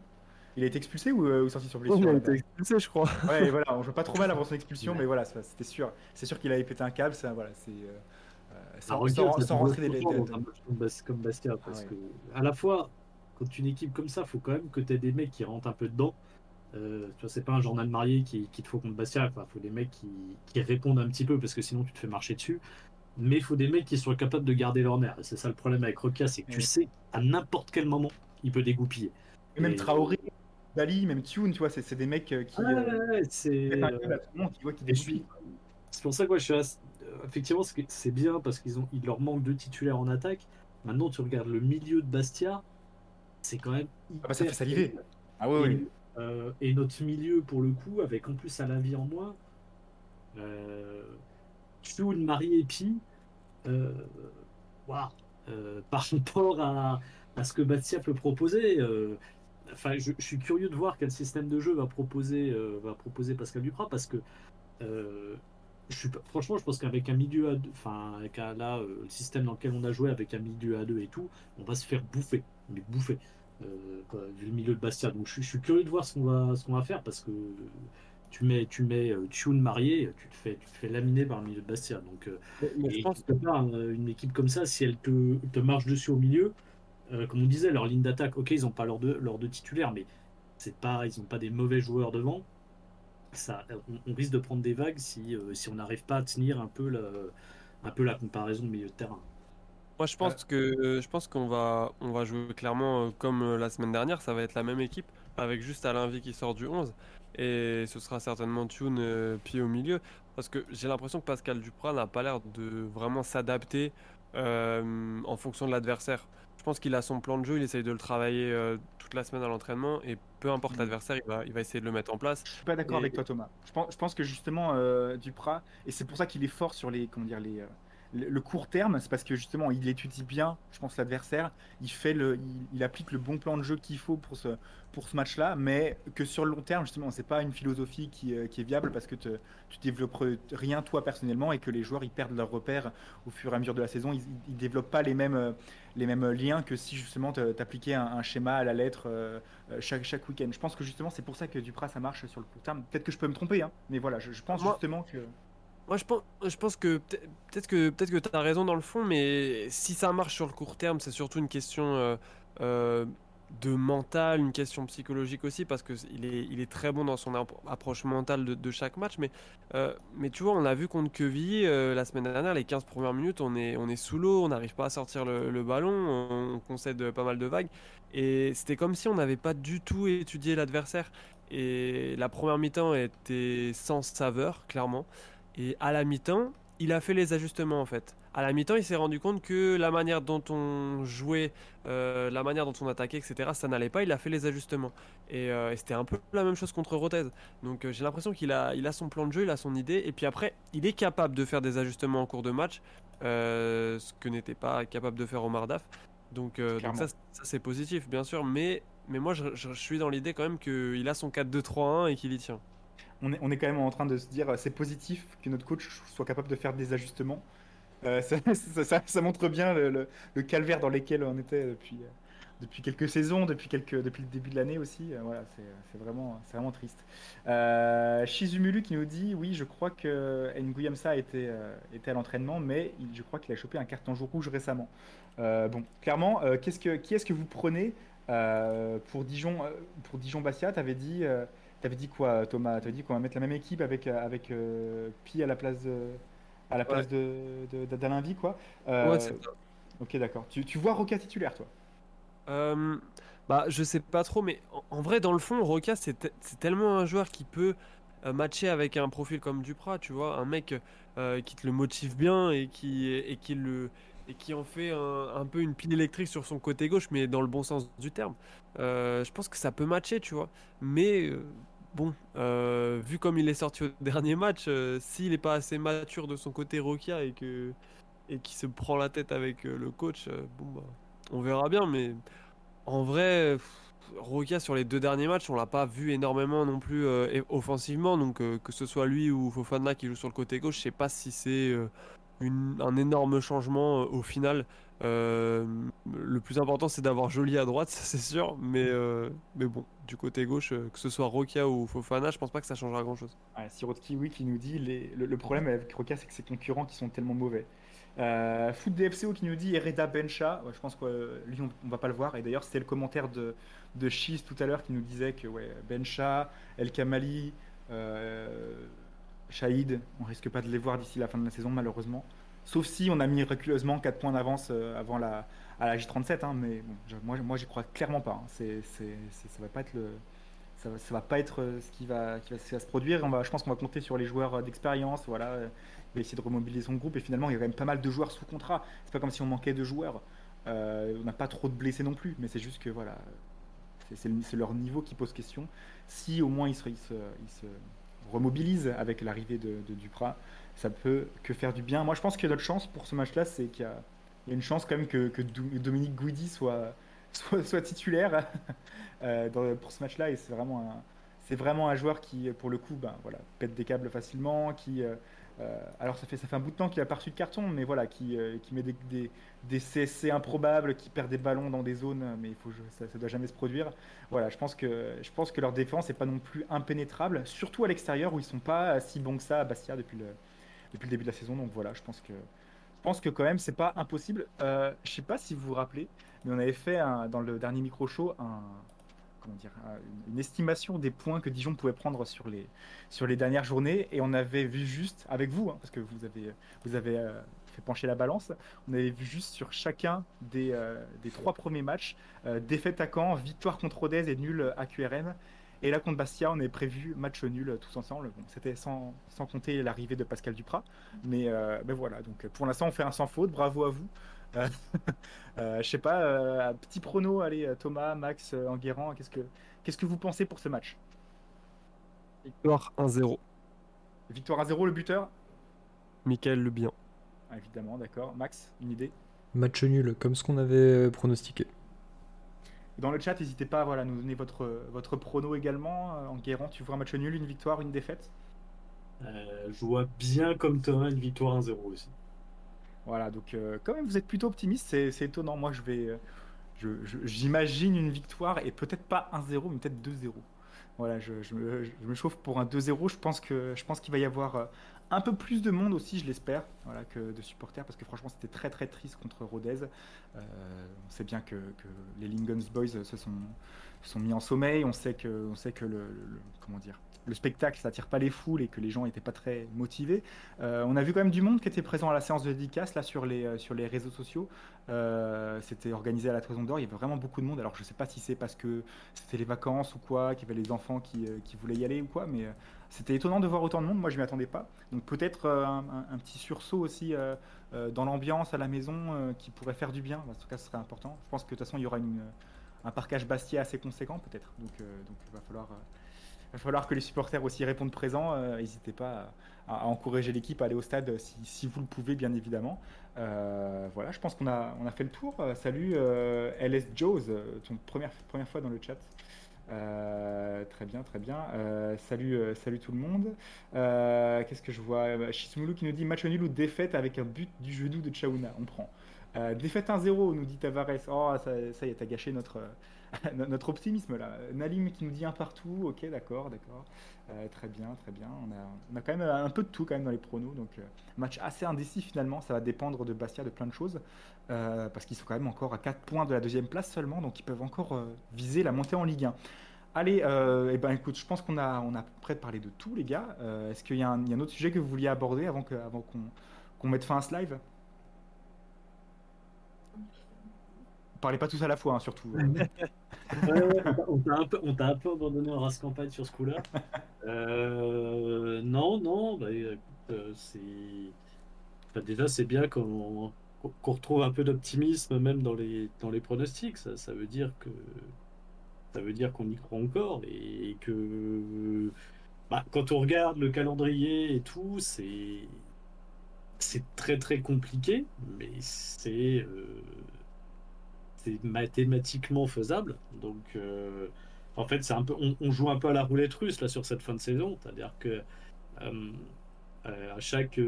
Il a été expulsé ou, euh, ou sorti sur blessure il a été expulsé, je crois. Ouais, et voilà, on joue pas trop mal avant son <laughs> expulsion, mais voilà, ça, c'était sûr. C'est sûr qu'il avait pété un câble, ça, voilà, c'est. euh, Ça sans, regarde, sans- ça sans rentrer des. comme Bas- comme Bastia parce ouais. que à la fois quand une équipe comme ça faut quand même que tu aies des mecs qui rentrent un peu dedans euh, tu vois c'est pas un journal marié qui, qui te faut contre Bastia il faut des mecs qui, qui répondent un petit peu parce que sinon tu te fais marcher dessus mais il faut des mecs qui sont capables de garder leur nerf c'est ça le problème avec Roca c'est que tu Ouais. sais à n'importe quel moment il peut dégoupiller Et même Et- Traoré, Bali, même Tune, tu vois, c'est des mecs euh, qui. Ouais, euh, ouais, ouais, c'est suis- C'est pour ça que moi, je suis assez- euh, effectivement c'est bien parce qu'ils ont il leur manque deux titulaires en attaque. Maintenant tu regardes le milieu de Bastia, c'est quand même Ah bah, ça hyper fait saliver. Ah ouais, et, ouais. Euh, et notre milieu pour le coup avec en plus à la vie en moins, euh, Marie et Pi, euh, euh, par <laughs> rapport à, à ce que Bastia peut proposer. Enfin, je, je suis curieux de voir quel système de jeu va proposer, va proposer Pascal Duprat parce que je suis franchement, je pense qu'avec un milieu à deux, enfin, avec un- là, le système dans lequel on a joué avec un milieu à deux et tout, on va se faire bouffer, mais bouffer, quoi, vu le milieu de Bastia. Donc, je, suis- je suis curieux de voir ce qu'on va, ce qu'on va faire parce que tu mets, tu mets euh, Tune marié, tu te fais, tu te fais laminer par le milieu de Bastia. Donc, euh, Mais je pense euh, une équipe comme ça, si elle te, te marche dessus au milieu, euh, comme on disait, leur ligne d'attaque, ok, ils n'ont pas leurs deux, leurs deux titulaires, mais c'est pas, ils n'ont pas des mauvais joueurs devant. Ça, on, on risque de prendre des vagues si, euh, si on n'arrive pas à tenir un peu, la, un peu la comparaison de milieu de terrain. Moi, je pense que je pense qu'on va on va jouer clairement euh, comme euh, la semaine dernière. Ça va être la même équipe avec juste Alain Vie qui sort du 11 et ce sera certainement Tune euh, pied au milieu parce que j'ai l'impression que Pascal Duprat n'a pas l'air de vraiment s'adapter euh, en fonction de l'adversaire. Je pense qu'il a son plan de jeu, il essaye de le travailler euh, toute la semaine à l'entraînement et peu importe Mm. l'adversaire, il va, il va essayer de le mettre en place. Je suis pas d'accord Et- avec toi Thomas. Je pense, je pense que justement Duprat, et c'est pour ça qu'il est fort sur les, comment dire, les, le, court terme, c'est parce que justement il étudie bien, je pense, l'adversaire, il fait le, il, il applique le bon plan de jeu qu'il faut pour ce, pour ce match-là, mais que sur le long terme, justement, c'est pas une philosophie qui, euh, qui est viable parce que te- tu développes rien toi personnellement et que les joueurs ils perdent leurs repères au fur et à mesure de la saison, ils, ils- ils développent pas les mêmes, euh, les mêmes liens que si justement te- t'appliquais un, un schéma à la lettre euh, euh, chaque, chaque week-end. Je pense que justement c'est pour ça que Duprat ça marche sur le court terme. Peut-être que je peux me tromper, hein, mais voilà, je, je pense Moi- justement que. Moi, je pense, que peut- peut-être que peut-être que tu as raison dans le fond, mais si ça marche sur le court terme, c'est surtout une question euh, euh, de mental, une question psychologique aussi, parce que il est, très bon dans son appro- approche mentale de, chaque match. Mais, euh, mais tu vois, on a vu contre Quevilly la semaine dernière, les 15 premières minutes, on est, sous l'eau, on n'arrive pas à sortir le, ballon, on, on concède pas mal de vagues. Et c'était comme si on n'avait pas du tout étudié l'adversaire. Et la première mi-temps était sans saveur, clairement. Et à la mi-temps, il a fait les ajustements en fait. À la mi-temps, il s'est rendu compte que la manière dont on jouait, euh, la manière dont on attaquait, etc., ça n'allait pas. Il a fait les ajustements. Et, euh, et c'était un peu la même chose contre Rodez. Donc euh, j'ai l'impression qu'il a, il a son plan de jeu, il a son idée. Et puis après, il est capable de faire des ajustements en cours de match, ce que n'était pas capable de faire Omar Daf. Donc, ça, ça, c'est positif, bien sûr. Mais, mais moi, je, je- je suis dans l'idée quand même qu'il a son 4-2-3-1 et qu'il y tient. On est, quand même en train de se dire euh, c'est positif que notre coach soit capable de faire des ajustements. Euh, <laughs> ça, montre bien le, calvaire dans lequel on était depuis, euh, quelques saisons, depuis, le début de l'année aussi. Voilà, c'est vraiment, triste. Shizumulu qui nous dit oui, je crois que Nguyamsa était, était à l'entraînement, mais je crois qu'il a chopé un carton rouge récemment. Bon, clairement, qu'est-ce que, qui est-ce que vous prenez pour Dijon, pour Dijon Bastia T'avais dit. T'avais dit quoi, Thomas? T'avais dit qu'on va mettre la même équipe avec, euh, avec euh, Pi à la place de, à la place de, de- d'Alain Vie, quoi? Euh, Ouais, c'est ça. ok, d'accord. Tu, tu vois Roca titulaire, toi? Euh, bah, je sais pas trop, mais en, en vrai, dans le fond, Roca, c'est te- c'est tellement un joueur qui peut matcher avec un profil comme Duprat, tu vois, un mec qui te le motive bien et qui, et qui, le, et qui en fait un, un peu une pile électrique sur son côté gauche, mais dans le bon sens du terme. Euh, je pense que ça peut matcher, tu vois? Mais euh, bon, euh, vu comme il est sorti au <laughs> dernier match, euh, s'il n'est pas assez mature de son côté Roca et que et qui se prend la tête avec euh, le coach, bon bah, on verra bien. Mais en vrai, Roca sur les deux derniers matchs, on l'a pas vu énormément non plus offensivement. Donc que ce soit lui ou Fofana qui joue sur le côté gauche, je sais pas si c'est un énorme changement euh, au final. Euh, le plus important, c'est d'avoir Joly à droite, <laughs> c'est sûr. Mais, euh, mais bon, du côté gauche, que ce soit Roca ou Fofana, je pense pas que ça changera grand chose. Ouais, Sirotki, oui, qui nous dit le, problème avec Roca, c'est que ses concurrents qui sont tellement mauvais. Euh, Foot DFCO qui nous dit Hereda Bencha. Je pense que on, va pas le voir. Et d'ailleurs, c'était le commentaire de, de tout à l'heure qui nous disait que Bencha, El Kamali, Shahid, on risque pas de les voir d'ici la fin de la saison, malheureusement. Sauf si on a miraculeusement 4 points d'avance euh, avant à la J37. hein, mais bon, je- moi, moi j'y crois clairement pas. hein. Ça va pas être va, pas être euh, ce qui va, se produire. Je pense qu'on va compter sur les joueurs euh, d'expérience. Voilà, il va essayer de remobiliser son groupe. Et finalement, il y a quand même pas mal de joueurs sous contrat. C'est pas comme si on manquait de joueurs. On n'a pas trop de blessés non plus. Mais c'est juste que voilà, c'est, c'est le- c'est leur niveau qui pose question. Si au moins ils ils ils se remobilisent avec l'arrivée de, de Duprat, ça peut que faire du bien. Moi, je pense que notre chance pour ce match-là, c'est qu'il y a, une chance quand même que, Dominique Guidi soit, <laughs> soit, titulaire <laughs> euh, pour ce match-là. Et c'est vraiment un, c'est vraiment un joueur qui, pour le coup, ben, voilà, pète des câbles facilement. Qui, euh, euh, alors, ça fait, ça fait un bout de temps qu'il a pas reçu de carton, mais voilà, qui, qui met des, des CSC improbables, qui perd des ballons dans des zones, mais il faut, ça ne doit jamais se produire. Voilà, je pense que, je pense que leur défense n'est pas non plus impénétrable, surtout à l'extérieur où ils sont pas si bons que ça à Bastia depuis le, depuis le début de la saison. Donc voilà, je pense que, je pense que quand même, c'est pas impossible. Euh, je sais pas si vous vous rappelez, mais on avait fait dans le dernier micro show un, comment dire, un- une, une estimation des points que Dijon pouvait prendre sur les, sur les dernières journées, et on avait vu juste avec vous, hein, parce que vous avez, vous avez euh, fait pencher la balance, on avait vu juste sur chacun des, euh, des trois premiers matchs, euh, défaite à Caen, victoire contre Rodez et nul à QRM. Et là, contre Bastia, on est prévu match nul tous ensemble. Bon, C'était sans, sans compter l'arrivée de Pascal Duprat. Mais, euh, mais voilà, donc pour l'instant, on fait un sans faute. Bravo à vous. <laughs> Je sais pas, petit prono, allez, Thomas, Max, Enguerrand, qu'est-ce que, qu'est-ce que vous pensez pour ce match? Victoire 1-0. Victoire à 0, le buteur? Michael Le Bihan. Ah, Évidemment, d'accord. Max, une idée? Match nul, comme ce qu'on avait euh, pronostiqué. Dans le chat, n'hésitez pas voilà, à nous donner votre, votre prono également. Euh, Enguerrand, tu vois un match nul, une victoire, une défaite? Euh, je vois bien comme Thomas une victoire 1-0 aussi. Voilà, donc euh, quand même, vous êtes plutôt optimiste, c'est c'est étonnant. Moi, je vais, euh, je- je- j'imagine une victoire et peut-être pas 1-0, mais peut-être 2-0. Voilà, je, je me, je me chauffe pour un 2-0. Je pense que, je pense qu'il va y avoir euh, un peu plus de monde aussi, je l'espère, voilà, que de supporters, parce que franchement, c'était très très triste contre Rodez. Euh, on sait bien que, les Lingon's Boys se sont, mis en sommeil. On sait que, on sait que le, comment dire, le spectacle, ça pas les foules et que les gens n'étaient pas très motivés. Euh, on a vu quand même du monde qui était présent à la séance de dédicace là sur les, euh, sur les réseaux sociaux. C'était organisé à la Toison d'Or, il y avait vraiment beaucoup de monde. Alors je sais pas si c'est parce que c'était les vacances ou quoi, qu'il y avait les enfants qui, voulaient y aller ou quoi, mais c'était étonnant de voir autant de monde. Moi je m'y attendais pas. Donc peut-être euh, un, petit sursaut aussi euh, euh, dans l'ambiance à la maison qui pourrait faire du bien. En tout cas, ce serait important. Je pense que de toute façon il y aura un parcage Bastia assez conséquent peut-être. Donc, donc il va falloir. va falloir que les supporters aussi répondent présents. N'hésitez pas à, encourager l'équipe à aller au stade si, si vous le pouvez, bien évidemment. Voilà, je pense qu'on a, on a fait le tour. Salut LS Joes, ton première, première fois dans le chat. Euh, très bien, très bien. Euh, salut, euh, salut tout le monde. Qu'est-ce que je vois? Shismulu qui nous dit match nul ou défaite avec un but du genou de Chaouna. On prend. Euh, défaite 1-0, nous dit Tavares. Oh, ça, y est, t'as gâché notre, <laughs> no- notre optimisme là. Nalim qui nous dit un partout. Ok, d'accord, d'accord. Euh, très bien, très bien. On a, quand même un peu de tout quand même dans les pronos. Donc, euh, match assez indécis finalement. Ça va dépendre de Bastia de plein de choses. Euh, parce qu'ils sont quand même encore à 4 points de la deuxième place seulement. Donc, ils peuvent encore euh, viser la montée en Ligue 1. Allez, euh, eh ben, écoute, je pense qu'on a, on a près parlé de tout, les gars. Euh, Est-ce qu'il y, a un autre sujet que vous vouliez aborder avant qu'on qu'on mette fin à ce live? Parlez pas tous à la fois, hein, surtout. On t'a un peu, abandonné en race campagne sur ce coup-là. Euh, non, non, bah, euh, déjà, c'est bien qu'on retrouve un peu d'optimisme même dans les, pronostics. Ça, veut dire que ça veut dire qu'on y croit encore et que bah, quand on regarde le calendrier et tout, c'est c'est très très compliqué, mais c'est euh, c'est mathématiquement faisable. Donc, euh, en fait, c'est un peu, on, joue un peu à la roulette russe là sur cette fin de saison, c'est-à-dire que euh, euh, à chaque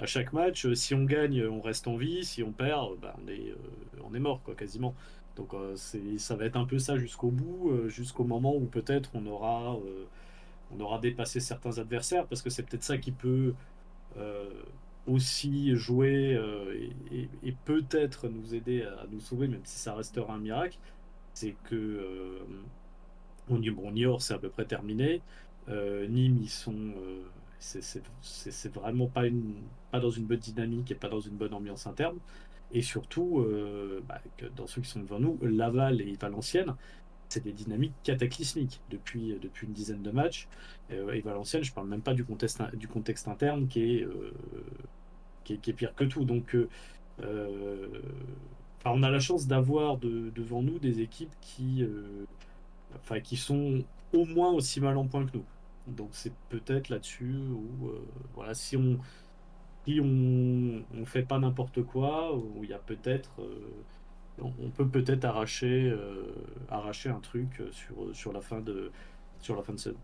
à chaque match, si on gagne, on reste en vie, si on perd, bah, on est on est mort quoi, quasiment. Donc, c'est, ça va être un peu ça jusqu'au bout, jusqu'au moment où peut-être on aura on aura dépassé certains adversaires, parce que c'est peut-être ça qui peut aussi jouer euh, et, peut-être nous aider à, nous sauver, même si ça restera un miracle, c'est que euh, on, bon, Niort c'est à peu près terminé, Euh, Nîmes ils sont c'est vraiment pas une pas dans une bonne dynamique et pas dans une bonne ambiance interne. Et surtout, bah, dans ceux qui sont devant nous, Laval et Valenciennes, c'est des dynamiques cataclysmiques depuis, depuis une dizaine de matchs. Euh, et Valenciennes, je parle même pas du contexte, du contexte interne qui est, euh, qui est, pire que tout. Donc, euh, euh, on a la chance d'avoir de- devant nous des équipes qui, euh, enfin, qui sont au moins aussi mal en point que nous. Donc, c'est peut-être là-dessus où, euh, voilà, si on si on on fait pas n'importe quoi, où il y a peut-être euh, on on peut peut-être arracher, euh, arracher un truc euh, sur, sur la fin de sur la fin de saison.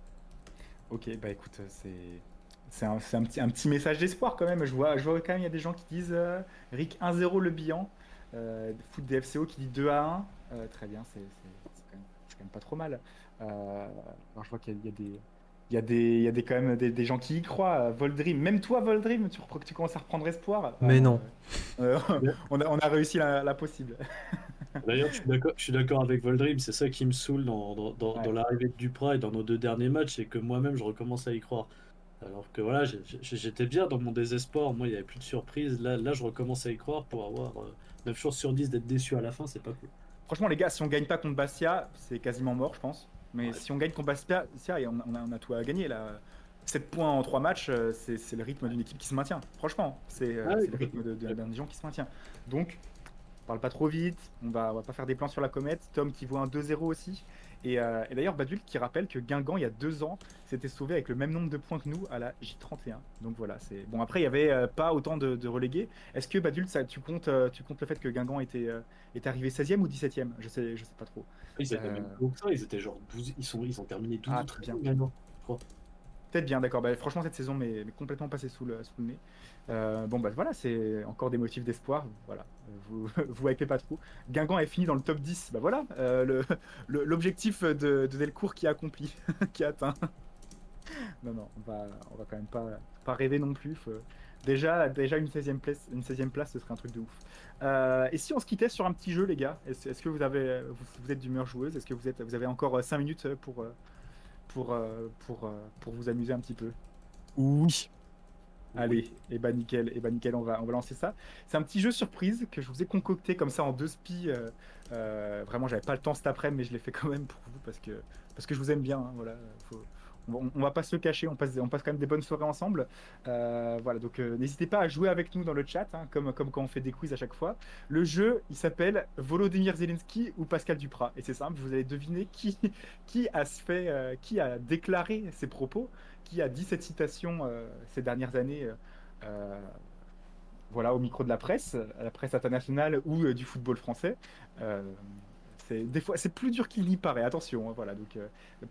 Ok, bah écoute, c'est c'est un, c'est un petit, un petit message d'espoir quand même. Je vois, je vois quand même, il y a des gens qui disent euh, Rick 1-0 le bilan. Euh, Foot DFCO qui dit 2 à 1. Euh, très bien, c'est c'est- c'est quand, même- c'est quand même pas trop mal. Euh, alors je vois qu'il y a, il y a des. Il y a, des, il y a des, quand même des, des gens qui y croient. Voldream, même toi, Voldream, tu, tu commences à reprendre espoir. Mais Euh, non. euh, <laughs> on, a, on a réussi la, la possible. <laughs> D'ailleurs, je suis d'accord- je suis d'accord avec Voldream, c'est ça qui me saoule dans, dans, dans- Ouais. dans l'arrivée de Duprat et dans nos deux derniers matchs, c'est que moi-même je recommence à y croire. Alors que voilà, j'étais bien dans mon désespoir, moi il n'y avait plus de surprise, là, là je recommence à y croire pour avoir euh, 9 chances sur 10 d'être déçu à la fin, c'est pas cool. Franchement, les gars, si on gagne pas contre Bastia, c'est quasiment mort, je pense. Mais Ouais. si on gagne Bastia, et on, a, on a tout à gagner là. 7 points en 3 matchs, euh, c'est le rythme d'une équipe qui se maintient. Franchement, c'est euh, Ah oui, le rythme d'un Dijon qui se maintient. Donc, on parle pas trop vite, on va, on va pas faire des plans sur la comète. Tom qui voit un 2-0 aussi. Et, euh, et d'ailleurs, Badul qui rappelle que Guingamp, il y a deux ans, s'était sauvé avec le même nombre de points que nous à la J31. Donc voilà, c'est bon. Après, il y avait euh, pas autant de, de relégués. Est-ce que Badul, ça, tu comptes, euh, tu comptes le fait que Guingamp était, est arrivé 16e ou 17e Je sais, je sais pas trop. Ils étaient même ça, ils étaient genre 12, ils, sont, ils ont terminé 12 Ah, très 13 bien. gagnants, je crois. Peut-être bien, d'accord. Bah, franchement, cette saison m'est m'est complètement passée sous le, sous le nez. Euh, bon, bah voilà, c'est encore des motifs d'espoir. Voilà, vous <laughs> vous hypez pas trop. Guingamp est fini dans le top 10. Bah voilà, euh, <laughs> l'objectif de, de Delcourt qui est accompli, <laughs> qui est atteint. non, non, on va, on va quand même pas, pas rêver non plus. Déjà, déjà une 16e place, une 16e place, ce serait un truc de ouf. Euh, et si on se quittait sur un petit jeu, les gars Est-ce que vous, avez, vous, êtes d'humeur joueuse? Est-ce que vous, êtes, vous avez encore 5 minutes pour, euh, pour, euh, pour, euh, pour vous amuser un petit peu? Oui. Allez, et bah nickel, et bah nickel, on va, on va lancer ça. C'est un petit jeu surprise que je vous ai concocté comme ça en deux spies. euh, euh, vraiment, j'avais pas le temps cet après-midi, mais je l'ai fait quand même pour vous parce que, parce que je vous aime bien. hein, voilà, faut- on, on va pas se cacher, on passe, on passe quand même des bonnes soirées ensemble. Euh, voilà, donc euh, n'hésitez pas à jouer avec nous dans le chat, hein, comme, comme quand on fait des quiz à chaque fois. Le jeu, il s'appelle Volodymyr Zelensky ou Pascal Duprat. Et c'est simple, vous allez deviner qui, qui, a euh, qui a déclaré ses propos, qui a dit cette citation euh, ces dernières années. euh, euh, voilà, au micro de la presse, à la presse internationale ou du football français. C'est des fois, c'est plus dur qu'il n'y paraît. Attention, hein, voilà. Donc,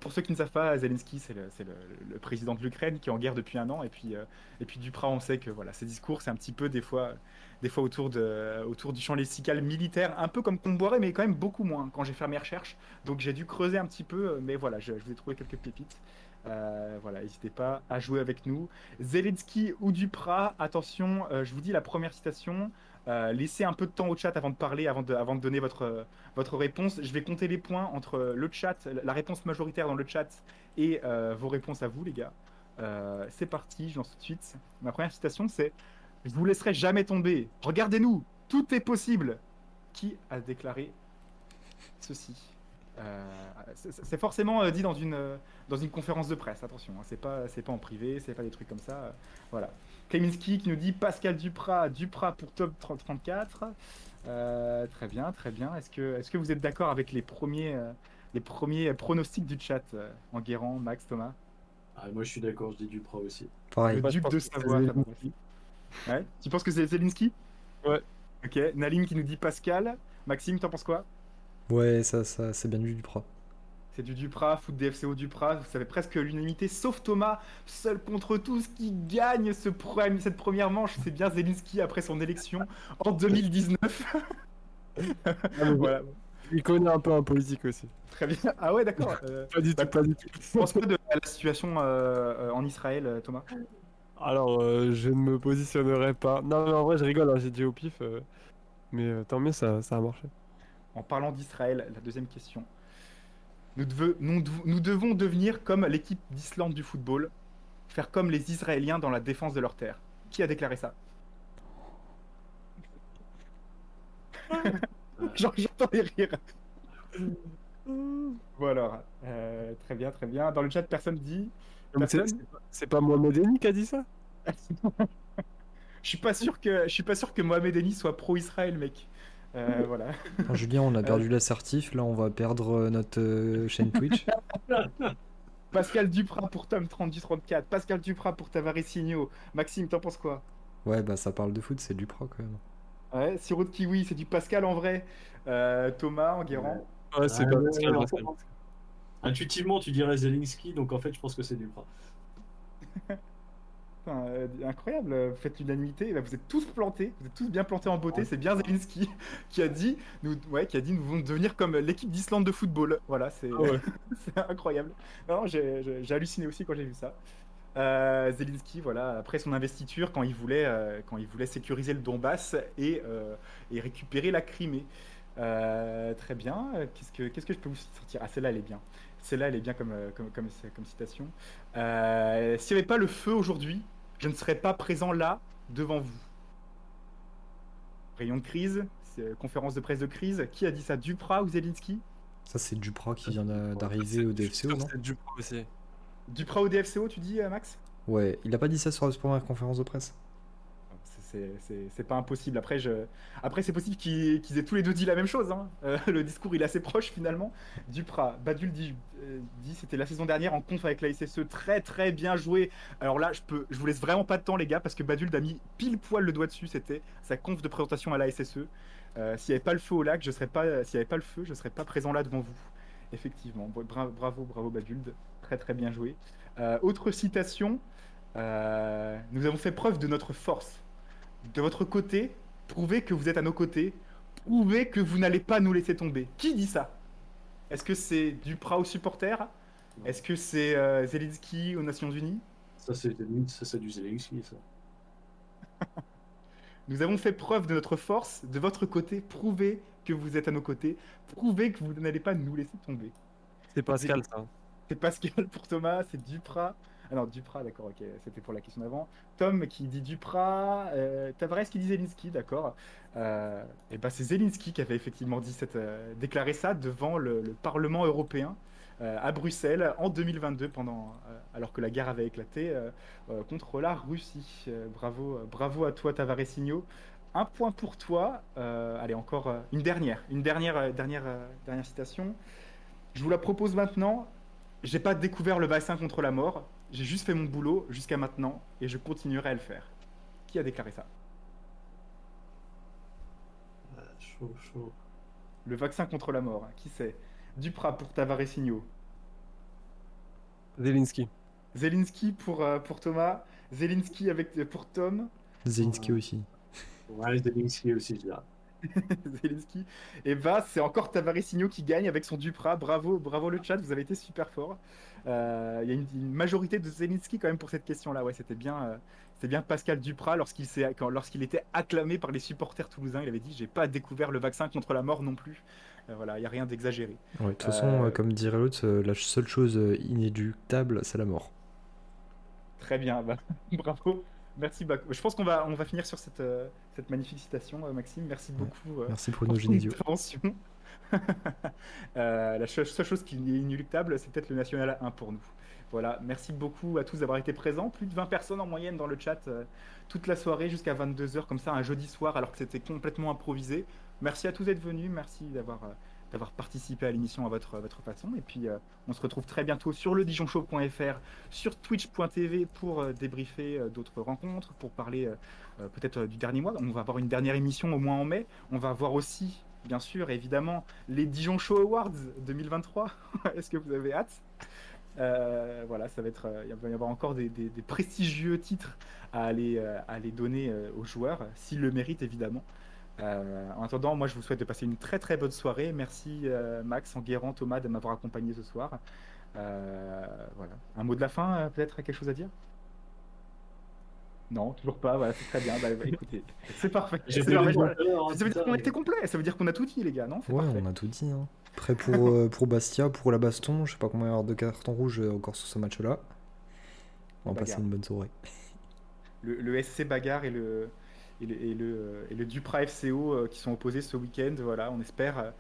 pour ceux qui ne savent pas, Zelensky, c'est le, président de l'Ukraine qui est en guerre depuis un an, et puis, et puis Duprat, on sait que voilà, ses discours, c'est un petit peu des fois, des fois autour de, autour du champ lexical militaire, un peu comme Comboiré, mais quand même beaucoup moins. Quand j'ai fait mes recherches, donc j'ai dû creuser un petit peu, mais voilà, je, je vous ai trouvé quelques pépites. Euh, voilà, n'hésitez pas à jouer avec nous. Zelensky ou Duprat, attention, euh, je vous dis la première citation. Euh, laissez un peu de temps au chat avant de parler, avant de, donner votre, votre réponse. Je vais compter les points entre le chat, la réponse majoritaire dans le chat et vos réponses à vous, les gars. C'est parti, je lance tout de suite. Ma première citation, c'est Je vous laisserai jamais tomber. Regardez-nous, tout est possible. Qui a déclaré ceci? C'est- C'est forcément euh, dit dans une, euh, dans une conférence de presse, attention, hein, c'est pas, c'est pas en privé, c'est pas des trucs comme ça. euh, voilà. Kleminski qui nous dit Pascal Duprat, Duprat pour top 30 34. Euh, très bien, très bien. Est-ce que, est que vous êtes d'accord avec les premiers, euh, les premiers pronostics du chat euh, Enguerrand, Max, Thomas? Ah, moi, je suis d'accord, je dis Duprat aussi. Pareil. Le duc de Savoie. Ouais. Tu penses que c'est Zelensky Ouais. Ok. Naline qui nous dit Pascal. Maxime, t'en penses quoi? Ouais, ça, ça c'est bien du Duprat. C'est du Duprat, foot DFCO Duprat, vous savez presque l'unanimité, sauf Thomas, seul contre tous, qui gagne ce cette première manche. C'est bien Zelensky après son élection en 2019. voilà, Il connaît un peu un politique aussi. très bien. Ah ouais, d'accord. Euh, Pas du Bah, tout, pas du tout. tu penses quoi de la situation euh, euh, en Israël, euh, Thomas? Alors, euh, je ne me positionnerai pas. Non, mais en vrai, je rigole, hein, j'ai dit au pif. euh, Mais euh, tant mieux, ça, ça a marché. En parlant d'Israël, la deuxième question. Nous, deve- nous dev- nous devons devenir comme l'équipe d'Islande du football, faire comme les Israéliens dans la défense de leur terre. Qui a déclaré ça? <laughs> J'entends des rires. Voilà. Euh, très bien, très bien. Dans le chat, personne dit. C'est- Personne c'est pas- pas Mohamed Eni qui a dit ça? <laughs> Je suis pas sûr que je suis pas sûr que Mohamed Eni soit pro-Israël, mec. Euh, <laughs> voilà. Attends, Julien, on a perdu l'assertif, là on va perdre euh, notre euh, chaîne Twitch. <laughs> Pascal Duprat pour Tom 3034. Pascal Duprat pour Tavares Maxime, t'en penses quoi? Ouais, bah ça parle de foot, c'est Duprat quand même. Ouais, sirop de kiwi, c'est du Pascal en vrai. Euh, Thomas, Enguerrand. Ouais, c'est Ah, pas Pascal. Intuitivement, tu dirais Zelensky, donc en fait, je pense que c'est Duprat. Euh, incroyable, euh, vous faites l'unanimité, Là, vous êtes tous plantés, vous êtes tous bien plantés en beauté, c'est bien Zelensky <laughs> qui a dit, nous, ouais, qui a dit nous voulons devenir comme l'équipe d'Islande de football. Voilà, c'est Ah ouais. <laughs> incroyable. Non, j'ai halluciné aussi quand j'ai vu ça. Euh, Zelensky, voilà, après son investiture, quand il voulait, euh, quand il voulait sécuriser le Donbass et, euh, et récupérer la Crimée. Euh, très bien. Euh, Qu'est-ce que, qu'est-ce que je peux vous sortir? Ah, celle-là, elle est bien. Celle-là, elle est bien comme, euh, comme, comme, comme citation. Euh, S'il n'y avait pas le feu aujourd'hui, je ne serais pas présent là, devant vous. Rayon de crise, c'est- conférence de presse de crise. Qui a dit ça Duprat ou Zelensky? Ça, c'est Duprat qui vient d'a- d'arriver au DFCO, non? C'est Duprat aussi. Duprat au DFCO, tu dis, euh, Max? Ouais, il a pas dit ça sur la première conférence de presse? C'est- pas impossible. Après. Après c'est possible qu'ils qu'ils aient tous les deux dit la même chose. hein. Euh, le discours, il est assez proche finalement. Duprat, Badul dit, euh, c'était la saison dernière en conf avec la SSE. Très très bien joué. Alors là, je peux, je vous laisse vraiment pas de temps, les gars, parce que Badul a mis pile poil le doigt dessus. C'était sa conf de présentation à la SSE. Euh, S'il n'y avait pas le feu au lac, je serais. S'il n'y avait pas le feu, je serais pas présent là devant vous. Effectivement. Bon, bra- bravo, bravo Baduld. Très très bien joué. Autre citation. Nous avons fait preuve de notre force. De votre côté, prouvez que vous êtes à nos côtés. Prouvez que vous n'allez pas nous laisser tomber. Qui dit ça? Est-ce que c'est Duprat aux supporters Est-ce que c'est euh, Zelensky aux Nations Unies? Ça, c'est ça, c'est du Zelensky, ça. <laughs> Nous avons fait preuve de notre force. De votre côté, prouvez que vous êtes à nos côtés. Prouvez que vous n'allez pas nous laisser tomber. C'est Pascal, ça. C'est Pascal pour Thomas, c'est Duprat. Ah non, Duprat, d'accord, ok, c'était pour la question d'avant. Tom qui dit Duprat, euh, Tavares qui dit Zelensky, d'accord. Euh, et ben c'est Zelensky qui avait effectivement dit cette, euh, déclaré ça devant le, le Parlement européen à Bruxelles en 2022, pendant, alors que la guerre avait éclaté contre la Russie. Bravo, bravo à toi Tavaresigno. Un point pour toi. Allez, encore une dernière, une dernière, dernière, dernière citation. Je vous la propose maintenant. J'ai pas découvert le vaccin contre la mort. J'ai juste fait mon boulot jusqu'à maintenant et je continuerai à le faire. Qui a déclaré ça? Ah, chaud, chaud. Le vaccin contre la mort. hein. Qui c'est Duprat pour Tavaresigno. Zelensky. Zelensky pour, euh, pour Thomas. Zelensky avec, euh, pour Tom. Zelensky aussi. Ouais, Zelensky aussi, je dirais. <laughs> Zelensky. Et bah, c'est encore Tavaresigno qui gagne avec son Duprat. Bravo, bravo le chat, vous avez été super fort. Euh, Il y a une, une majorité de Zelensky quand même pour cette question-là. Ouais, c'était bien, euh, c'était bien Pascal Duprat lorsqu'il était acclamé par les supporters toulousains. Il avait dit J'ai pas découvert le vaccin contre la mort non plus. Euh, voilà, il n'y a rien d'exagéré. Ouais, de toute façon, comme dirait l'autre, la seule chose inéluctable, c'est la mort. Très bien, bah, <laughs> bravo. Merci, Bac. Je pense qu'on va, on va finir sur cette, euh, cette magnifique citation, euh, Maxime. Merci beaucoup. euh, Merci pour intervention. <laughs> Euh, la seule chose qui est inéluctable, c'est peut-être le National 1 pour nous. Voilà, merci beaucoup à tous d'avoir été présents. Plus de 20 personnes en moyenne dans le chat toute la soirée jusqu'à 22h, comme ça, un jeudi soir, alors que c'était complètement improvisé. Merci à tous d'être venus. Merci d'avoir d'avoir participé à l'émission à votre, votre façon. Et puis, euh, on se retrouve très bientôt sur le dijonshow.fr, sur twitch.tv pour euh, débriefer euh, d'autres rencontres, pour parler peut-être du dernier mois. On va avoir une dernière émission au moins en mai. On va avoir aussi, bien sûr, évidemment, les Dijon Show Awards 2023. <laughs> Est-ce que vous avez hâte? Voilà, ça va être, il va y avoir encore des, prestigieux titres à aller, à aller donner aux joueurs, s'ils le méritent évidemment. Euh, en attendant, moi je vous souhaite de passer une très très bonne soirée. Merci euh, Max, Enguerrand, Thomas de m'avoir accompagné ce soir. Euh, voilà. Un mot de la fin, euh, peut-être quelque chose à dire? Non, toujours pas. Voilà, c'est très bien. Bah, bah, écoutez, <laughs> c'est parfait. Ça veut dire qu'on a été complet. Ça veut dire qu'on a tout dit, les gars, non? Ouais, parfait. on a tout dit. Hein. Prêt <laughs> pour, euh, pour Bastia, pour la baston. Je sais pas combien il y aura de cartons rouges encore sur ce match-là. On va passer une bonne soirée. le, le SC Bagarre et le, et le, et le, et le Dupra FCO euh, qui sont opposés ce week-end. Voilà, on espère euh,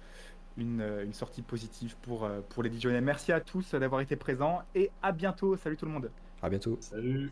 une, euh, une sortie positive pour, euh, pour les Dijonnais. Merci à tous d'avoir été présents et à bientôt. Salut tout le monde. À bientôt. Salut.